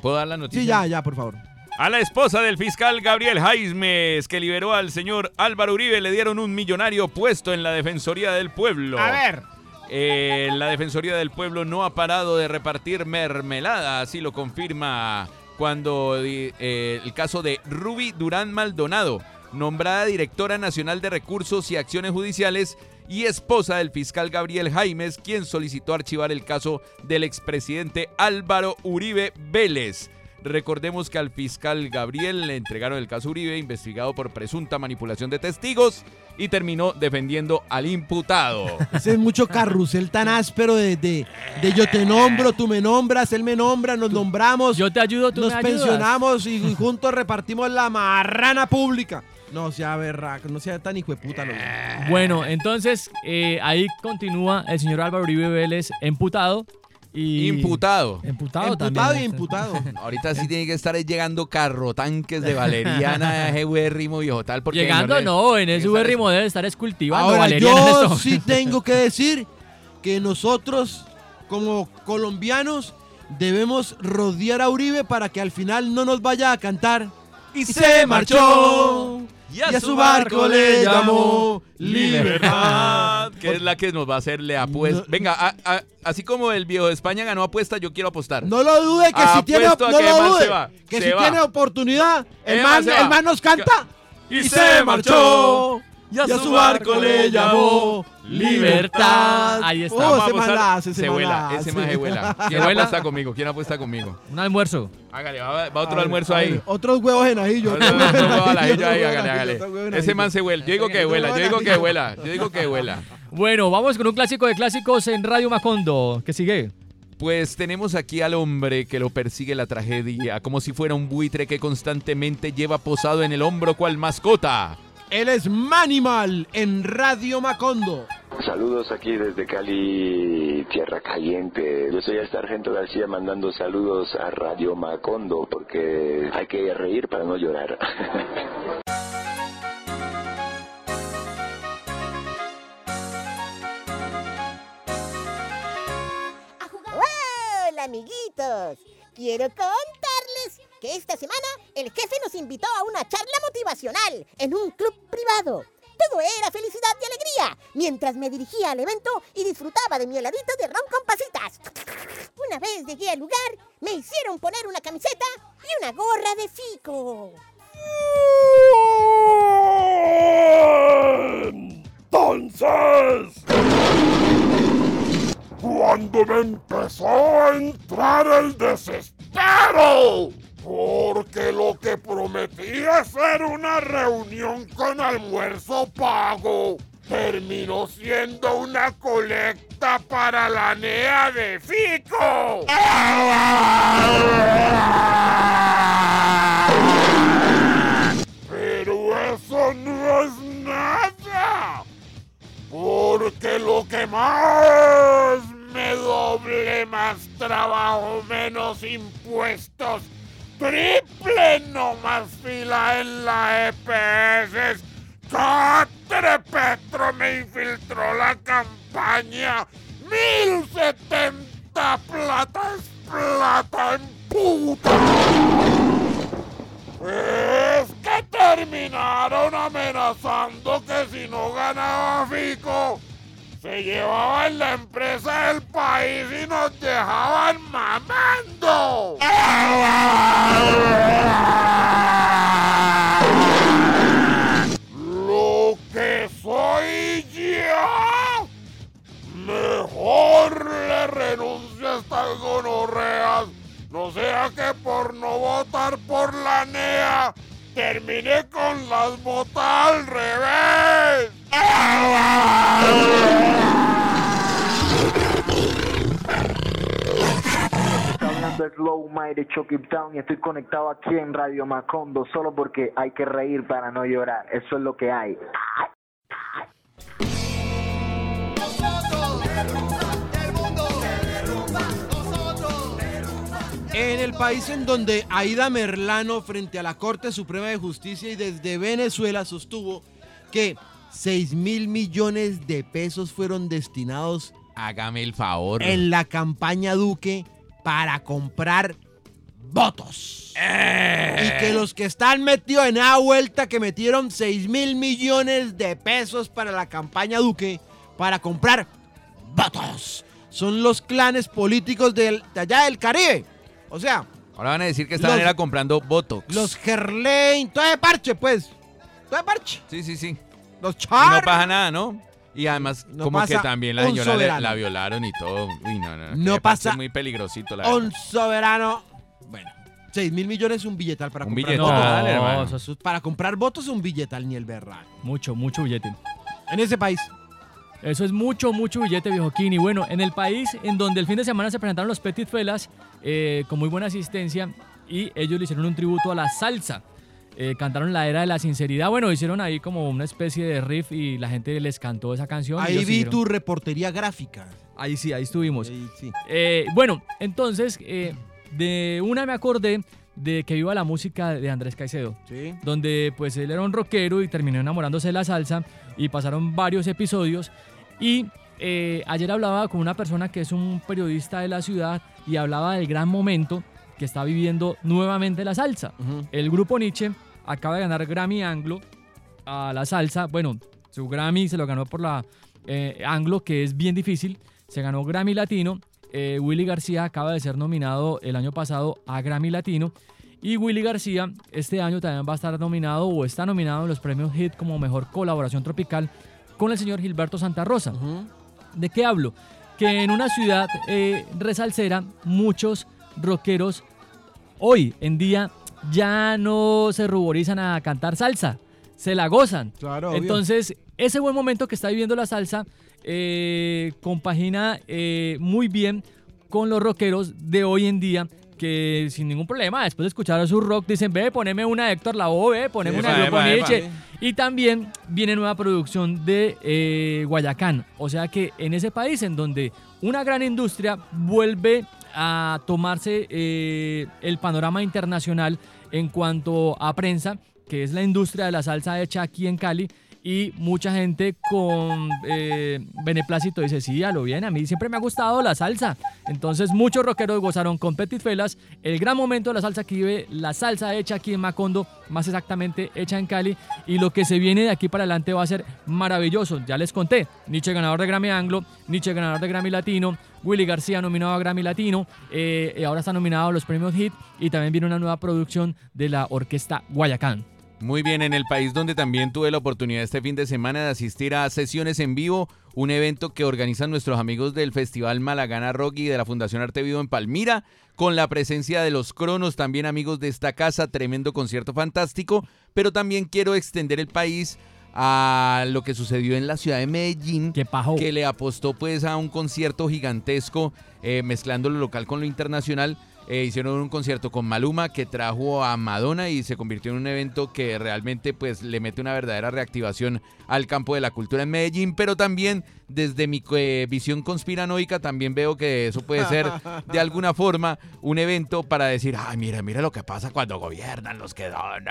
¿Puedo dar la noticia? Sí, ya, ya, por favor. A la esposa del fiscal Gabriel Jaimes, que liberó al señor Álvaro Uribe, le dieron un millonario puesto en la Defensoría del Pueblo. ver. Eh, la Defensoría del Pueblo no ha parado de repartir mermelada, así lo confirma cuando eh, el caso de Ruby Durán Maldonado, nombrada directora nacional de recursos y acciones judiciales y esposa del fiscal Gabriel Jaimes, quien solicitó archivar el caso del expresidente Álvaro Uribe Vélez. Recordemos que al fiscal Gabriel le entregaron el caso Uribe, investigado por presunta manipulación de testigos, y terminó defendiendo al imputado. Ese es mucho carrusel tan áspero de, de, de yo te nombro, tú me nombras, él me nombra, nos nombramos, Yo te ayudo, tú nos me pensionamos y, y juntos repartimos la marrana pública. No sea berraco, no sea tan hijo de puta. lo Bueno, entonces eh, ahí continúa el señor Álvaro Uribe Vélez emputado. Y Imputado. Emputado también. y imputado. Ahorita sí tiene que estar llegando carro tanques de valeriana, ese huérrimo viejo tal. Porque Llegando le- no, en ese ritmo debe estar escultivando Ahora, valeriana en yo esto. sí tengo que decir que nosotros, como colombianos, debemos rodear a Uribe para que al final no nos vaya a cantar. Y se marchó. Y a, su barco le llamó Libertad. Que es la que nos va a hacer le apuesta. No- Venga, a- a- así como el viejo de España ganó apuesta, yo quiero apostar. No lo dude que si tiene, no que lo man dude, se va, que se si va. tiene oportunidad, el man, el man nos canta Y se marchó. Y a su barco le llamó Libertad. Ahí está. Oh, hace, ese se man vuela, la ese maje vuela. ¿Quién vuela? apuesta conmigo? ¿Quién apuesta conmigo? Un almuerzo. Hágale, va, va otro ver, almuerzo ahí. Otros huevos en ajillo. Otro otros huevos en ajillo, ahí, hágale, hágale. Ese man se vuela. Yo digo que vuela, yo digo que vuela, yo digo que vuela. Bueno, vamos con un clásico de clásicos en Radio Macondo. ¿Qué sigue? Pues tenemos aquí al hombre que lo persigue la tragedia, como si fuera un buitre que constantemente lleva posado en el hombro cual mascota. Él es Manimal en Radio Macondo. Saludos aquí desde Cali, Tierra Caliente. Yo soy el sargento García mandando saludos a Radio Macondo porque hay que reír para no llorar. Hola amiguitos, quiero contarles que esta semana el jefe nos invitó a una charla motivacional en un club privado. Todo era felicidad y alegría, mientras me dirigía al evento y disfrutaba de mi heladito de ron con pasitas. Una vez llegué al lugar, me hicieron poner una camiseta y una gorra de fico. Entonces, cuando me empezó a entrar el desespero, porque lo que prometía ser una reunión con almuerzo pago, terminó siendo una colecta para la NEA de Fico. Pero eso no es nada. Porque lo que más me doble más trabajo, menos impuestos, triple no más fila en la EPS Catre Petro me infiltró la campaña. 1070 plata es plata en puta. Es que terminaron amenazando que si no ganaba Fico, se llevaban la empresa del país y nos dejaban mamando. Lo que soy yo, mejor le renuncio a estas gonorreas. No sea que por no votar por la NEA termine con las botas al revés. Hablando el Slow Mind de Chucky Town y estoy conectado aquí en Radio Macondo solo porque hay que reír para no llorar. Eso es lo que hay. En el país en donde Aida Merlano frente a la Corte Suprema de Justicia y desde Venezuela sostuvo que 6 mil millones de pesos fueron destinados Hágame el favor. en la campaña Duque para comprar votos. Y que los que están metidos en esa vuelta que metieron 6 mil millones de pesos para la campaña Duque para comprar votos. Son los clanes políticos del- de allá del Caribe. O sea, Ahora van a decir que estaban Los- era comprando Botox. los Gerlain, todo de parche, pues. Todo de parche. Sí, sí, sí. Los Y Char. no pasa nada, ¿no? Y además, No como que también la un señora le- la violaron y todo. Uy, no, no. No que pasa Es muy peligrosito, la Un verdad. soberano. Bueno, 6 mil millones es un billetal para Un comprar billetal, votos. No, hermano. eso es Para comprar votos es un billetal ni el berraco. mucho, mucho billete. En ese país. Eso es mucho, mucho billete, viejo King. Y bueno, en el país en donde el fin de semana se presentaron los Petit Felas eh, con muy buena asistencia y ellos le hicieron un tributo a la salsa. Eh, cantaron la era de la sinceridad. Bueno, hicieron ahí como una especie de riff y la gente les cantó esa canción. Ahí vi siguieron. tu reportería gráfica. Ahí sí, ahí estuvimos. Ahí sí. Eh, bueno, entonces, eh, de una me acordé de que viva la música de Andrés Caicedo Sí. donde pues él era un rockero y terminó enamorándose de la salsa y pasaron varios episodios y ayer hablaba con una persona que es un periodista de la ciudad y hablaba del gran momento que está viviendo nuevamente la salsa. El grupo Nietzsche acaba de ganar Grammy Anglo a la salsa. Bueno, su Grammy se lo ganó por la eh, Anglo, que es bien difícil. Se ganó Grammy Latino. Eh, Willy García acaba de ser nominado el año pasado a Grammy Latino. Y Willy García este año también va a estar nominado o está nominado en los premios HIT como mejor colaboración tropical con el señor Gilberto Santa Rosa. ¿De qué hablo? Que en una ciudad eh, resalsera, muchos rockeros hoy en día ya no se ruborizan a cantar salsa, se la gozan. Claro, obvio. Entonces, ese buen momento que está viviendo la salsa eh, compagina eh, muy bien con los rockeros de hoy en día que sin ningún problema, después de escuchar a su rock, dicen, ve, poneme una Héctor Lavoe, ve, poneme Sí, una epa, Grupo epa, epa. Nietzsche. Y también viene nueva producción de eh, Guayacán. O sea que en ese país en donde una gran industria vuelve a tomarse eh, el panorama internacional en cuanto a prensa, que es la industria de la salsa hecha aquí en Cali, y mucha gente con eh, beneplácito dice, sí, a lo bien, a mí siempre me ha gustado la salsa. Entonces muchos rockeros gozaron con Petit Felas el gran momento de la salsa que vive la salsa hecha aquí en Macondo, más exactamente hecha en Cali, y lo que se viene de aquí para adelante va a ser maravilloso. Ya les conté, Nietzsche ganador de Grammy Anglo, Nietzsche ganador de Grammy Latino, Willy García nominado a Grammy Latino, eh, ahora está nominado a los premios HIT, y también viene una nueva producción de la orquesta Guayacán. Muy bien, en el país donde también tuve la oportunidad este fin de semana de asistir a sesiones en vivo, un evento que organizan nuestros amigos del Festival Malagana Rock y de la Fundación Arte Vivo en Palmira, con la presencia de los Cronos, también amigos de esta casa, tremendo concierto fantástico, pero también quiero extender el país a lo que sucedió en la ciudad de Medellín, Que le apostó pues a un concierto gigantesco, eh, mezclando lo local con lo internacional. Eh, hicieron un concierto con Maluma que trajo a Madonna y se convirtió en un evento que realmente pues le mete una verdadera reactivación al campo de la cultura en Medellín, pero también desde mi eh, visión conspiranoica también veo que eso puede ser de alguna forma un evento para decir, ay mira, mira lo que pasa cuando gobiernan los que... no, no".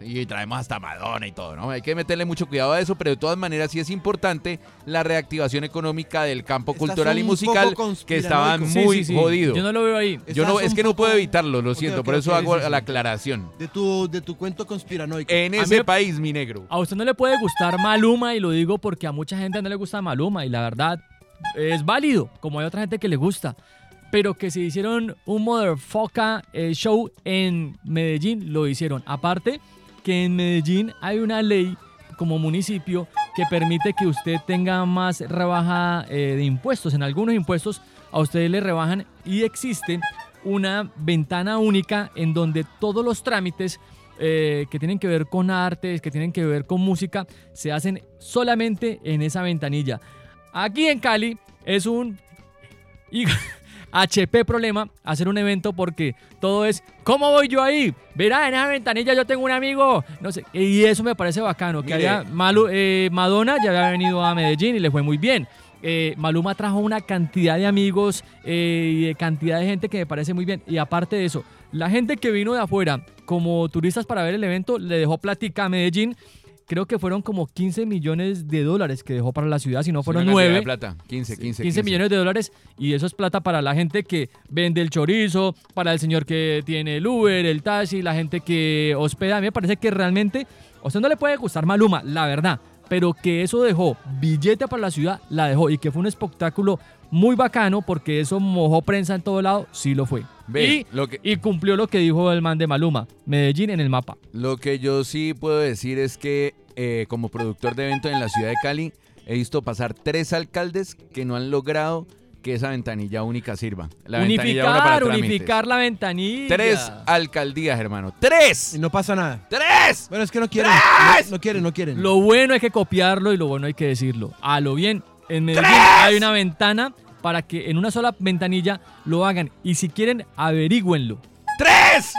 Y traemos hasta Madonna y todo, ¿no? Hay que meterle mucho cuidado a eso, pero de todas maneras sí es importante la reactivación económica del campo Estás cultural y musical que estaban muy Sí, sí, sí. jodidos. Yo no lo veo ahí. Yo no, es que no puedo evitarlo, lo siento, por eso hago sí, sí. la aclaración. De tu, de tu cuento conspiranoico. En A ese me- país, mi negro. A usted no le puede gustar Maluma y lo digo porque a mucha gente no le gusta Maluma y la verdad es válido, como hay otra gente que le gusta. Pero que se hicieron un motherfucker eh, show en Medellín, lo hicieron. Aparte que en Medellín hay una ley como municipio que permite que usted tenga más rebaja eh, de impuestos. En algunos impuestos a ustedes le rebajan y existe una ventana única en donde todos los trámites eh, que tienen que ver con artes, que tienen que ver con música, se hacen solamente en esa ventanilla. Aquí en Cali es un HP problema hacer un evento porque todo es ¿cómo voy yo ahí? Verá, en esa ventanilla yo tengo un amigo, no sé, y eso me parece bacano, que Mire. haya Malu- eh, Madonna ya había venido a Medellín y le fue muy bien. Eh, Maluma trajo una cantidad de amigos eh, y de cantidad de gente que me parece muy bien. Y aparte de eso, la gente que vino de afuera como turistas para ver el evento le dejó plática a Medellín. Creo que fueron como 15 millones de dólares que dejó para la ciudad, si no fueron cantidad 9. de plata. 15, 15, 15 millones de dólares y eso es plata para la gente que vende el chorizo, para el señor que tiene el Uber, el taxi, la gente que hospeda. A mí me parece que realmente a usted no le puede gustar Maluma, la verdad, pero que eso dejó billete para la ciudad, la dejó y que fue un espectáculo muy bacano porque eso mojó prensa en todo lado, sí lo fue. Ve, y, lo que- y cumplió lo que dijo el man de Maluma, Medellín en el mapa. Lo que yo sí puedo decir es que eh, como productor de eventos en la ciudad de Cali, he visto pasar tres alcaldes que no han logrado que esa ventanilla única sirva. La ventanilla única para unificar, trámites. unificar la ventanilla. Tres alcaldías, hermano. ¡Tres! Y no pasa nada. ¡Tres! Bueno, es que no quieren. No, no quieren, no quieren. Lo bueno hay que copiarlo y lo bueno hay que decirlo. A lo bien, en Medellín hay una ventana para que en una sola ventanilla lo hagan. Y si quieren, averigüenlo. ¡Tres!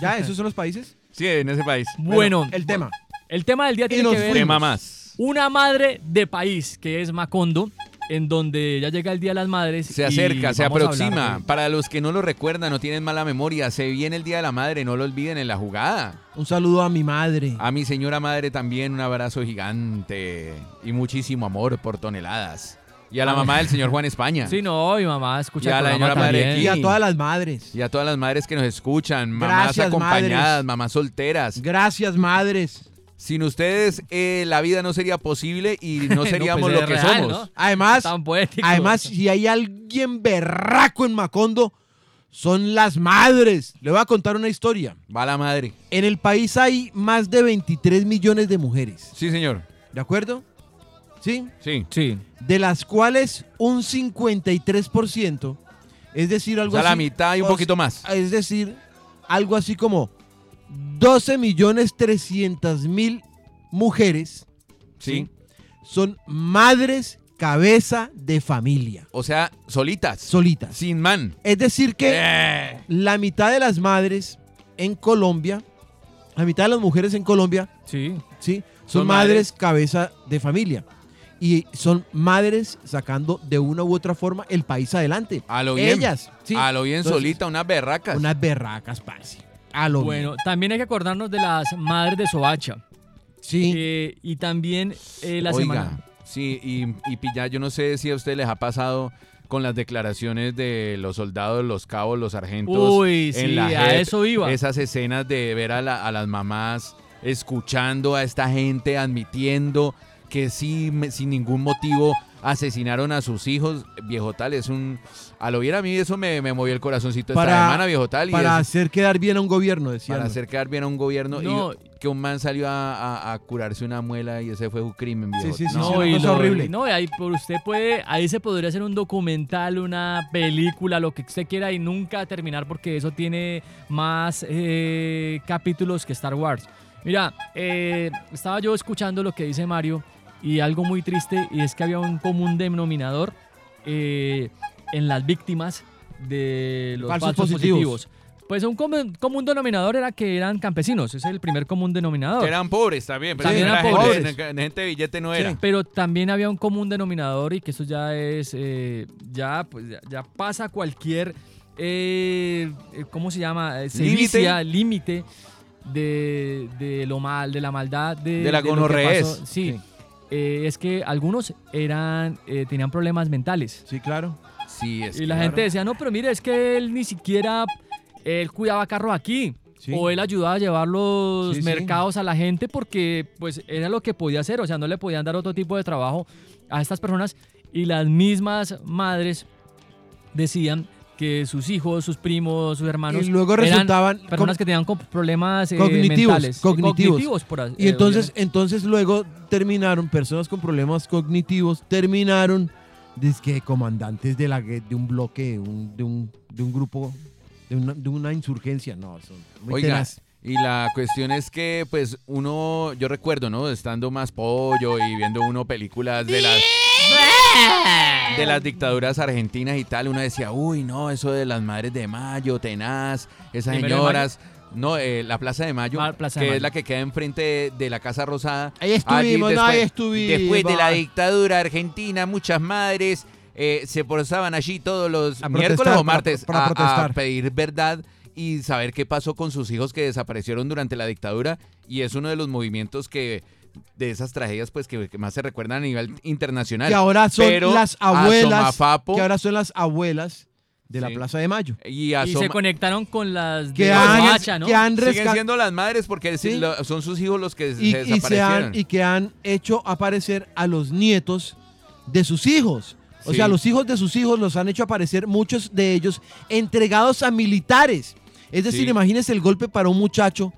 ¿Ya? ¿Esos son los países? Sí, en ese país. Bueno, el tema. El tema del día tiene que ver. Tema más. una madre de país, que es Macondo, en donde ya llega el Día de las Madres. Se y acerca, se hablar aproxima. Para los que no lo recuerdan, no tienen mala memoria, se viene el Día de la Madre, no lo olviden en la jugada. Un saludo a mi madre. A mi señora madre también un abrazo gigante y muchísimo amor por toneladas. Y a la mamá del señor Juan España. Sí, no, mi mamá escucha Y a el la programa señora madre también. Y a aquí. todas las madres. Y a todas las madres que nos escuchan, mamás Gracias, acompañadas, madres. mamás solteras. Gracias, madres. Sin ustedes eh, la vida no sería posible y no No, seríamos pues, lo es que real, somos. ¿no? Además, Tan poético. además, si hay alguien berraco en Macondo, son las madres. Le voy a contar una historia. Va la madre. En el país hay más de 23 millones de mujeres. Sí, señor. ¿De acuerdo? ¿Sí? Sí. Sí. De las cuales un 53%, es decir, O algo sea, la así. mitad y un o- poquito más. Es decir, algo así como 12 millones 300 mil mujeres Sí. son madres cabeza de familia, O sea, solitas. solitas. Sin man. Es decir que Eh. la mitad de las madres en Colombia, la mitad de las mujeres en Colombia, Sí. ¿sí? Son, Son madres, madres. cabeza de familia. Y son madres sacando de una u otra forma el país adelante. A lo bien. Ellas, ¿sí? A lo bien Entonces, solita, unas berracas. Unas berracas, parce. A lo Bueno, también hay que acordarnos de las madres de Soacha. Sí. Eh, y también eh, la Oiga, semana. sí, y, y pilla, yo no sé si a ustedes les ha pasado con las declaraciones de los soldados, los cabos, los sargentos. Uy, en sí, la a JEP, eso iba. Esas escenas de ver a, la- a las mamás escuchando a esta gente, admitiendo que sí, me- sin ningún motivo asesinaron a sus hijos. Viejo tal, es un... A lo bien a mí eso me, me movió el corazoncito esta Para- semana, viejo tal. y Para es- hacer quedar bien a un gobierno, decían. para hacer quedar bien a un gobierno No. y que un man salió a, a- a curarse una muela y ese fue un crimen, viejo. Sí, sí, sí, No, sí, lo- horrible. No, y ahí por usted puede, ahí se podría hacer un documental, una película, lo que usted quiera y nunca terminar porque eso tiene más eh, capítulos que Star Wars. Mira, eh, estaba yo escuchando lo que dice Mario y algo muy triste y es que había un común denominador eh, en las víctimas de los Falsos falsos, positivos. positivos. Pues un común, común denominador era que eran campesinos, ese es el primer común denominador. Que eran pobres también, pero También era eran gente, pobres. de- gente de billete no era. Pero también había un común denominador y que eso ya es, eh, ya, pues, ya, ya pasa cualquier, eh, eh, ¿cómo se llama? Eh, sevicia, límite. de, de lo mal, de la maldad, de, De la pasó. Sí, Sí. Eh, es que algunos eran eh, tenían problemas mentales. Sí, claro. Sí, es Y la claro. gente decía, no, pero mire, es que él ni siquiera, él cuidaba carros aquí. Sí. O él ayudaba a llevar los Sí, sí. mercados a la gente porque pues era lo que podía hacer, o sea, no le podían dar otro tipo de trabajo a estas personas y las mismas madres decían que sus hijos, sus primos, sus hermanos Y luego eran resultaban personas que tenían problemas eh, cognitivos, mentales, cognitivos. por as- Y eh, entonces, obviamente. entonces luego terminaron, personas con problemas cognitivos, terminaron dizque comandantes de, la, de un bloque, un- de, un, de un grupo, de una, de una insurgencia. No, son muy Oiga, tenaz. y la cuestión es que, pues, uno, yo recuerdo, ¿no? Estando más pollo y viendo uno películas de las de las dictaduras argentinas y tal, uno decía, uy, no, eso de las madres de Mayo, tenaz, esas Primero de señoras. No, eh, la Plaza de Mayo, Plaza de que Mayo. es la que queda enfrente de, de la Casa Rosada. Ahí estuvimos, Allí ahí estuvimos. Después de la dictadura argentina, muchas madres eh, se forzaban allí todos los A miércoles o martes para- para a- pedir verdad y saber qué pasó con sus hijos que desaparecieron durante la dictadura. Y es uno de los movimientos que de esas tragedias pues que, que más se recuerdan a nivel internacional. Que ahora son Pero las abuelas. Que ahora son las abuelas de la Sí. Plaza de Mayo. y se conectaron con las Que de han- Soacha, ¿no? que han siguen siendo las madres porque Sí. son sus hijos los que y, se y se desaparecieron. han, y que han hecho aparecer a los nietos de sus hijos. O Sí. sea, los hijos de sus hijos los han hecho aparecer, muchos de ellos entregados a militares. Es decir, Sí. imagínese el golpe para un muchacho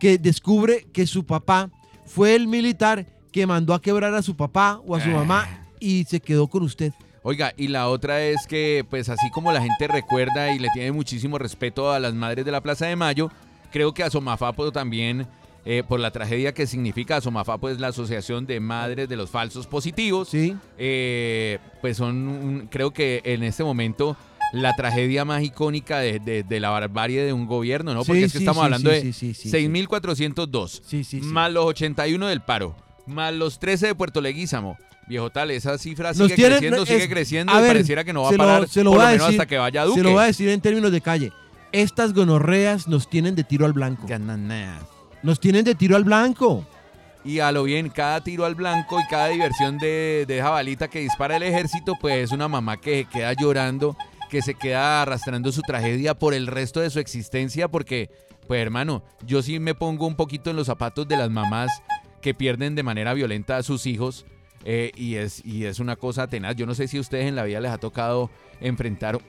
que descubre que su papá fue el militar que mandó a quebrar a su papá o a su Ah. mamá y se quedó con usted. Oiga, y la otra es que, pues así como la gente recuerda y le tiene muchísimo respeto a las madres de la Plaza de Mayo, creo que a Somafapo también, eh, por la tragedia que significa, Somafapo es la Asociación de Madres de los Falsos Positivos, Sí. eh, pues son, un- creo que en este momento la tragedia más icónica de, de- de la barbarie de un gobierno, ¿no? Porque Sí, es que sí, estamos sí, hablando de sí, sí, sí, 6.402, Sí, sí, sí. más los 81 del paro, más los 13 de Puerto Leguízamo. Viejo tal, esa cifra Nos sigue tienen- creciendo, es- sigue creciendo a y ver, pareciera que no va a lo- parar se lo por voy lo menos decir- hasta que vaya Duque. Se lo voy a decir en términos de calle. Estas gonorreas nos tienen de tiro al blanco. Nos tienen de tiro al blanco. Y a lo bien, cada tiro al blanco y cada diversión de, de jabalita que dispara el ejército, pues es una mamá que queda llorando, que se queda arrastrando su tragedia por el resto de su existencia, porque, pues hermano, yo sí me pongo un poquito en los zapatos de las mamás que pierden de manera violenta a sus hijos. eh, y, es, y es una cosa tenaz. Yo no sé si a ustedes en la vida les ha tocado enfrentar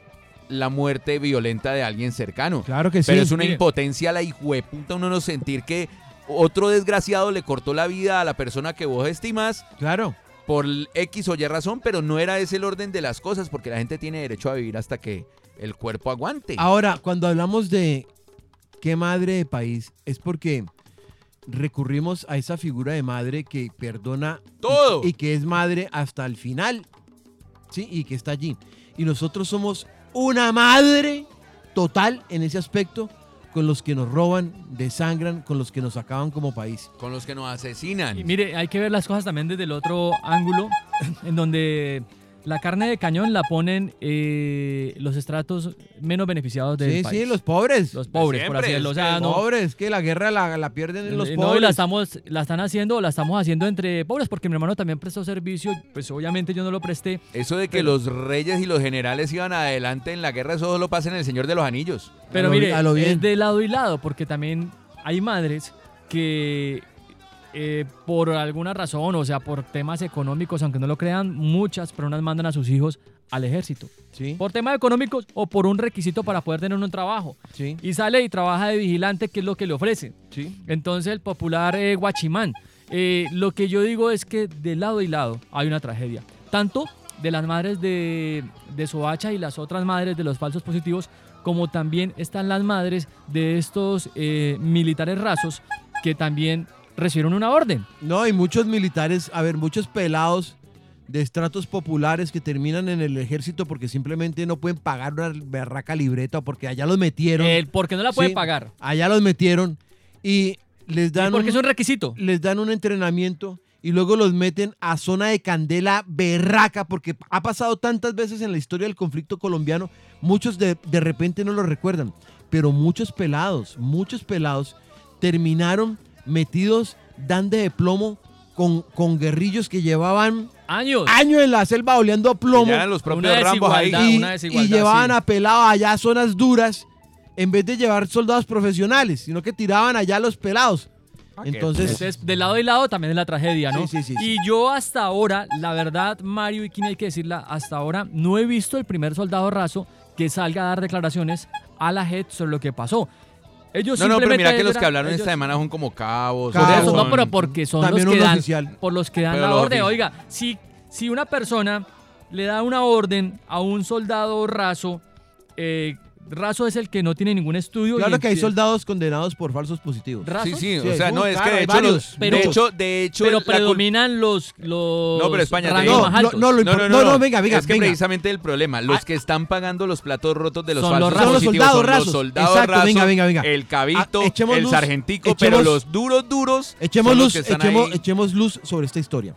la muerte violenta de alguien cercano. Claro que sí. Pero es una impotencia la hijueputa uno no sentir que otro desgraciado le cortó la vida a la persona que vos estimas Claro. Por X o Y razón, pero no era ese el orden de las cosas, porque la gente tiene derecho a vivir hasta que el cuerpo aguante. Ahora, cuando hablamos de qué madre de país, es porque recurrimos a esa figura de madre que perdona y- Todo. y, que es madre hasta el final, ¿sí? Y que está allí. Y nosotros somos una madre total en ese aspecto con los que nos roban, desangran, con los que nos acaban como país. Con los que nos asesinan. Y mire, hay que ver las cosas también desde el otro ángulo, en donde la carne de cañón la ponen eh, los estratos menos beneficiados del Sí, país. sí, los pobres. Los pobres, por así Siempre, decirlo. O sea, no, pobres, que la guerra la, la pierden los eh, pobres. no, y la estamos, la están haciendo, la estamos haciendo entre pobres, porque mi hermano también prestó servicio, pues obviamente yo no lo presté. Eso de que Pero- los reyes y los generales iban adelante en la guerra, eso solo pasa en El Señor de los Anillos. Pero lo- mire, a lo bien. es de lado y lado, porque también hay madres que eh, por alguna razón, o sea, por temas económicos, aunque no lo crean, muchas personas mandan a sus hijos al ejército. Sí, Por temas económicos o por un requisito para poder tener un trabajo. sí, Y sale y trabaja de vigilante, que es lo que le ofrecen. sí. Entonces el popular eh, guachimán. Eh, lo que yo digo es que de lado y lado hay una tragedia. Tanto de las madres de, de Soacha y las otras madres de los falsos positivos, como también están las madres de estos eh, militares rasos que también recibieron una orden. No, y muchos militares, a ver, muchos pelados de estratos populares que terminan en el ejército porque simplemente no pueden pagar una berraca libreta porque allá los metieron. El porque no la pueden Sí, pagar. Allá los metieron y les Y dan, porque un, es un requisito. les dan un entrenamiento y luego los meten a zona de candela berraca porque ha pasado tantas veces en la historia del conflicto colombiano, muchos de, de repente no lo recuerdan, pero muchos pelados, muchos pelados terminaron metidos dando de plomo con, con guerrillos que llevaban Años. años en la selva oleando plomo eran los propios Una Rambos ahí. y, una desigualdad, y llevaban sí. a pelados allá a zonas duras en vez de llevar soldados profesionales, sino que tiraban allá a los pelados. Entonces, Entonces, de lado y lado también es la tragedia, ¿no? Sí, sí, sí, sí. Y yo hasta ahora, la verdad, Mario y Kine, hay que decirla, hasta ahora no he visto el primer soldado raso que salga a dar declaraciones a la JET sobre lo que pasó. Ellos No, no, pero simplemente mira que los que hablaron ellos- esta semana son como cabos. Por eso, no, pero porque son También los que dan, oficial. por los que dan Pero la orden. Oiga, si, si una persona le da una orden a un soldado raso, eh, raso es el que no tiene ningún estudio. y claro que hay soldados condenados por falsos positivos. Sí, ¿Rasos? sí, Sí, o sea, no, es que de hecho, varios, los- de pero- hecho, de hecho, Pero predominan los, los No, pero España, te altos. No, lo impor- no, no, venga, venga, Es que venga. precisamente el problema, los que están pagando los platos rotos de los Son falsos los rasos. positivos Son los son soldados los rasos. soldados Exacto, rasos, venga, venga, venga. el cabito, Ah, el luz, sargentico, echemos- pero los duros, duros Echemos son los luz, que están echemos, ahí. echemos luz sobre esta historia.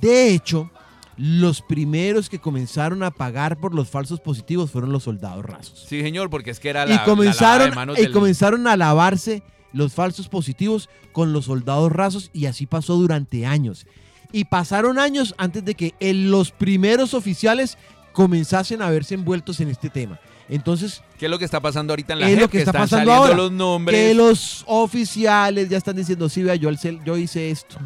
De hecho, los primeros que comenzaron a pagar por los falsos positivos fueron los soldados rasos. Sí, señor, porque es que era la, y la comenzaron, de manos y del- comenzaron a lavarse los falsos positivos con los soldados rasos y así pasó durante años. Y pasaron años antes de que el- los primeros oficiales comenzasen a verse envueltos en este tema. Entonces, ¿Qué es lo que está pasando ahorita en la es JEP? lo que está están pasando saliendo ahora. los nombres. que los oficiales ya están diciendo, sí, vea, yo hice esto.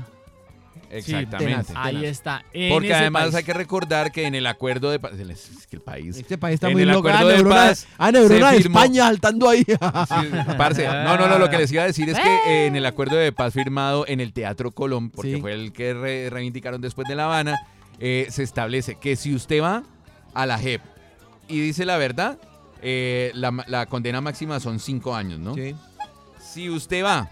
Exactamente. tenaz. Ahí está. en Porque además país. hay que recordar que en el acuerdo de paz, es que el país, Este país está En muy el loco. Ah, acuerdo de neurona, paz ah, neurona de España saltando ahí. Sí, parce. No, no, no, lo que les iba a decir es que eh, en el acuerdo de paz firmado en el Teatro Colón, porque Sí. fue el que re- reivindicaron después de La Habana, eh, se establece que si usted va a la JEP y dice la verdad, eh, la condena máxima son cinco años, ¿no? Sí. Si usted va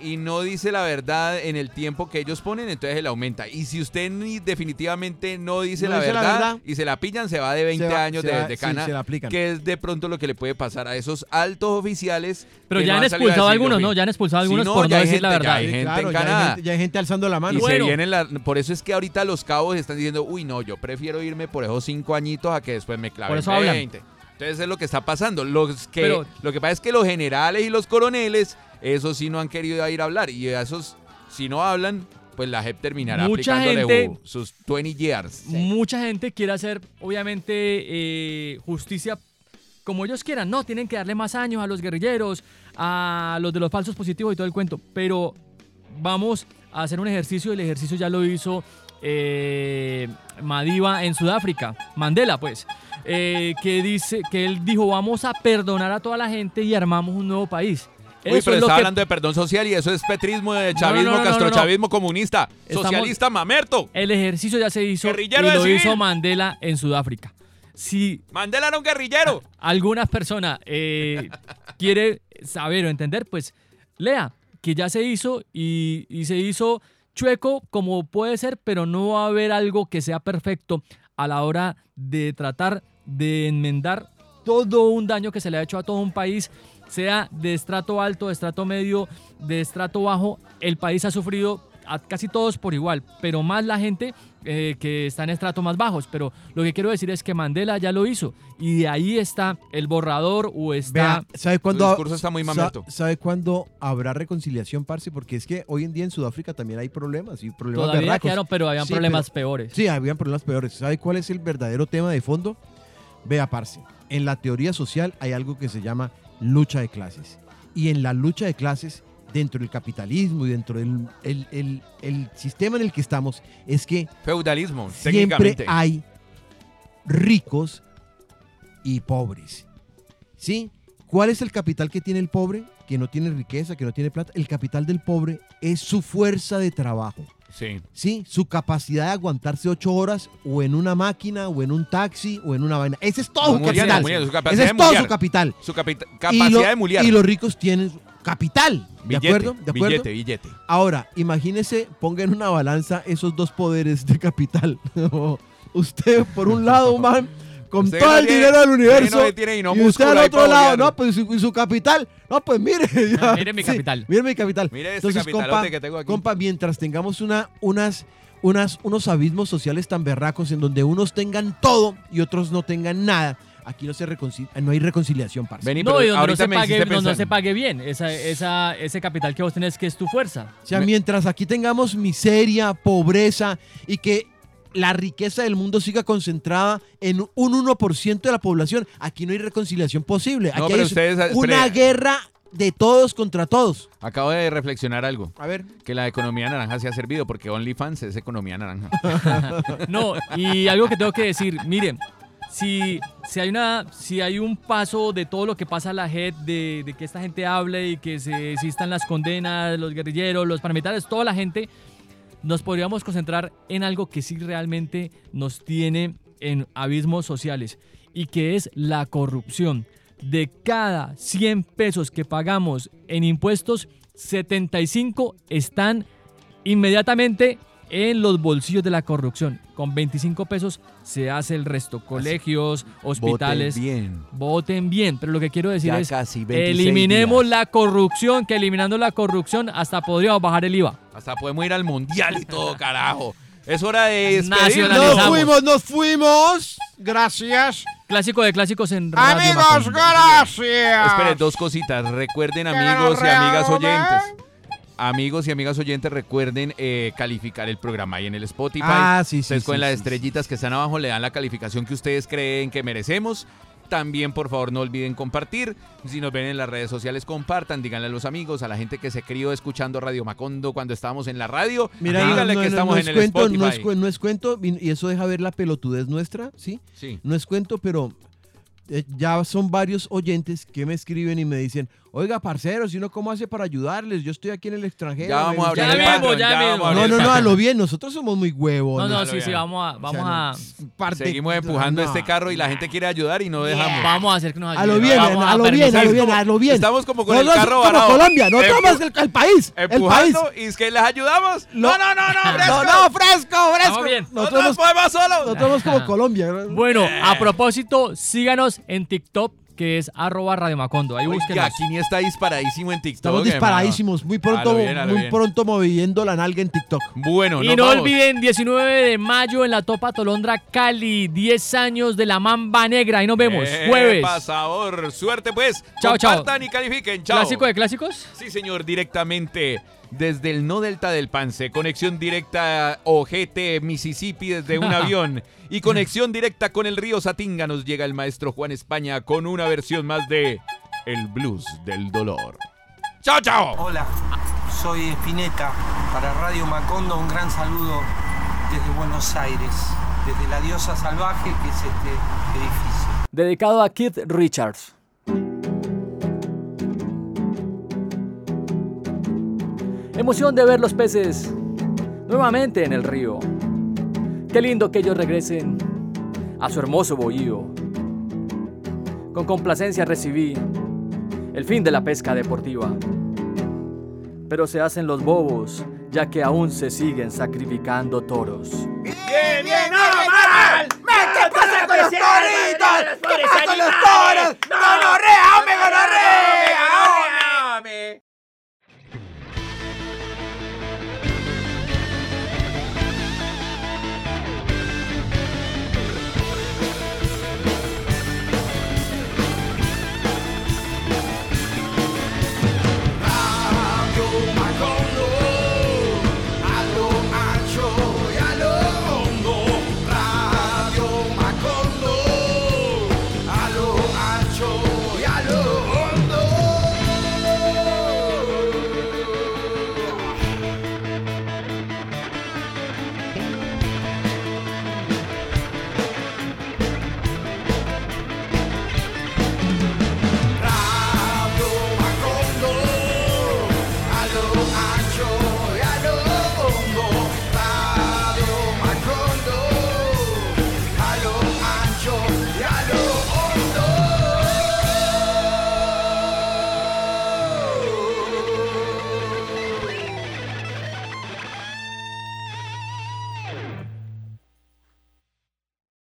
y no dice la verdad en el tiempo que ellos ponen, entonces él aumenta. Y si usted ni- definitivamente no dice, No la, dice la verdad, y se la pillan, se va de 20 Se va- años de, va- de sí, cana, se la aplican. que es de pronto lo que le puede pasar a esos altos oficiales. Pero ya no han expulsado a algunos, ¿no? Ya han expulsado a Sí, algunos no, por no decir la ya verdad. hay Sí, gente claro, en ya hay Canadá. gente- ya hay gente alzando la mano. Y se vienen la- por eso es que ahorita los cabos están diciendo, uy, no, yo prefiero irme por esos cinco añitos a que después me claven Por eso hablan. 20. Entonces es lo que está pasando. Los que, Pero- lo que pasa es que los generales y los coroneles, esos sí no han querido ir a hablar. Y a esos, si no hablan, pues la JEP terminará Mucha aplicándole gente- sus 20 years. Mucha gente quiere hacer, obviamente, eh, justicia como ellos quieran. No, tienen que darle más años a los guerrilleros, a los de los falsos positivos y todo el cuento. Pero vamos a hacer un ejercicio. El ejercicio ya lo hizo eh, Madiba en Sudáfrica. Mandela, pues. eh, que dice que él dijo vamos a perdonar a toda la gente y armamos un nuevo país. Uy, pero es está que hablando de perdón social y eso es petrismo, de chavismo, no, no, no, castrochavismo, comunista, Estamos- socialista, mamerto. el ejercicio ya se hizo Guerrillero y lo civil. hizo Mandela en Sudáfrica. Si Mandela era un guerrillero. alguna persona eh, quiere saber o entender, pues lea que ya se hizo y, y se hizo chueco como puede ser, pero no va a haber algo que sea perfecto a la hora de tratar de enmendar todo un daño que se le ha hecho a todo un país, sea de estrato alto, de estrato medio, de estrato bajo. El país ha sufrido a casi todos por igual, pero más la gente eh, que está en estratos más bajos. Pero lo que quiero decir es que Mandela ya lo hizo y de ahí está el borrador o está... Vea, ¿sabe cuándo, Su discurso está muy mamerto. ¿Sabe cuándo habrá reconciliación, parce? Porque es que hoy en día en Sudáfrica también hay problemas y problemas Todavía berracos. quedaron, pero habían Sí, problemas pero- peores. Sí, habían problemas peores. ¿Sabe cuál es el verdadero tema de fondo? Vea, parce, en la teoría social hay algo que se llama lucha de clases. Y en la lucha de clases, dentro del capitalismo y dentro del el, el- el sistema en el que estamos, es que Feudalismo, siempre técnicamente. hay ricos y pobres. ¿Sí? ¿Cuál es el capital que tiene el pobre? Que no tiene riqueza, que no tiene plata. El capital del pobre es su fuerza de trabajo. Sí. ¿sí? Su capacidad de aguantarse ocho horas o en una máquina o en un taxi o en una vaina. Ese es todo su capital. Ese es todo su capital. Su capacidad de mulear. Y los ricos tienen capital. ¿De Billete, acuerdo? ¿De acuerdo? Billete, billete. Ahora, imagínese, ponga en una balanza esos dos poderes de capital. usted, por un lado, man, con Usted todo no el tiene- dinero del usted universo. no tiene y no y usted al otro lado, no, pues y su, y su capital. No, pues mire. ya, Mire mi sí, capital. mire mi capital. Mire este Entonces, compa, que tengo aquí. compa, mientras tengamos una, unas, unas, unos abismos sociales tan berracos en donde unos tengan todo y otros no tengan nada, aquí no, se no hay reconciliación, parce. Vení, No, y donde no pague, se pague bien. Esa, esa, ese capital que vos tenés que es tu fuerza. O sea, mientras aquí tengamos miseria, pobreza y que la riqueza del mundo siga concentrada en un 1% de la población, aquí no hay reconciliación posible. Aquí No, pero hay ustedes, una espere. guerra de todos contra todos. Acabo de reflexionar algo. A ver. Que la economía naranja se ha servido porque OnlyFans es economía naranja. No, y algo que tengo que decir, miren, si, si, hay una, si hay un paso de todo lo que pasa a la JEP, de, de que esta gente hable y que se existan las condenas, los guerrilleros, los paramilitares, toda la gente, nos podríamos concentrar en algo que sí realmente nos tiene en abismos sociales y que es la corrupción. De cada 100 pesos que pagamos en impuestos, 75 están inmediatamente en los bolsillos de la corrupción. Con 25 pesos se hace el resto. Colegios, hospitales. Voten bien. Voten bien. Pero lo que quiero decir Ya es, casi 26 eliminemos días. la corrupción, que eliminando la corrupción hasta podríamos bajar el IVA. Hasta podemos ir al mundial y todo, carajo. Es hora de. Nos fuimos, nos fuimos. Gracias. Clásico de clásicos en Radio Amigos, Macondo. gracias. Espere, dos cositas. Recuerden, amigos y amigas oyentes. Amigos y amigas oyentes, recuerden eh, calificar el programa ahí en el Spotify. Ah, sí, sí, Ustedes con sí, las sí, estrellitas que están abajo le dan la calificación que ustedes creen que merecemos. También, por favor, no olviden compartir. Si nos ven en las redes sociales, compartan. Díganle a los amigos, a la gente que se crió escuchando Radio Macondo cuando estábamos en la radio. Mira, díganle no, que no, estamos no en el cuento, Spotify. no es, cu- no es cuento, y y eso deja ver la pelotudez nuestra, ¿sí? Sí. No es cuento, pero eh, ya son varios oyentes que me escriben y me dicen, oiga, parceros, ¿y uno cómo hace para ayudarles? Yo estoy aquí en el extranjero. Ya vamos a abrir Ya el mismo, Patreon, ya ya mismo. No, no, el no, a lo bien, nosotros somos muy huevos. No, no, sí, sí, vamos a, vamos a, parte- Seguimos empujando no. este carro y la gente quiere ayudar y no dejamos. vamos a hacer que nos A lo ayuden. bien, a lo bien, a lo bien, a lo bien. Estamos como con el Nosotros carro como. Colombia, no somos el, el país. El país. Empujando y es que les ayudamos. No, no, no, no, fresco. No, no, fresco, fresco. Bien. Nosotros, podemos solos. nosotros somos como Colombia. Bueno, a propósito, síganos en TikTok, que es arroba Radio Macondo. Ahí Oiga, búsquenos. Kini está disparadísimo en TikTok. Estamos hermano. disparadísimos, muy pronto, bien, muy bien. pronto moviendo la nalga en TikTok. Bueno, Y no vamos. olviden, 19 de mayo en la Topa Tolondra Cali, 10 años de la Mamba Negra. Ahí nos vemos, Eh, jueves. pasador. Suerte pues. Chao, chao. Compartan y califiquen. Chao. Clásico de clásicos. Sí, señor, directamente desde el no delta del Pance, conexión directa Ojete, Mississippi desde un avión y conexión directa con el río Satinga nos llega el maestro Juan España con una versión más de El Blues del Dolor. ¡Chao, chao! Hola, soy Espineta. Para Radio Macondo un gran saludo desde Buenos Aires, desde la diosa salvaje que es este edificio. Dedicado a Keith Richards. Emoción de ver los peces nuevamente en el río. Qué lindo que ellos regresen a su hermoso bohío. Con complacencia recibí el fin de la pesca deportiva. Pero se hacen los bobos, ya que aún se siguen sacrificando toros. ¡Bien, bien, no, mal! ¡Mete pasa con los toritos! ¿Qué pasa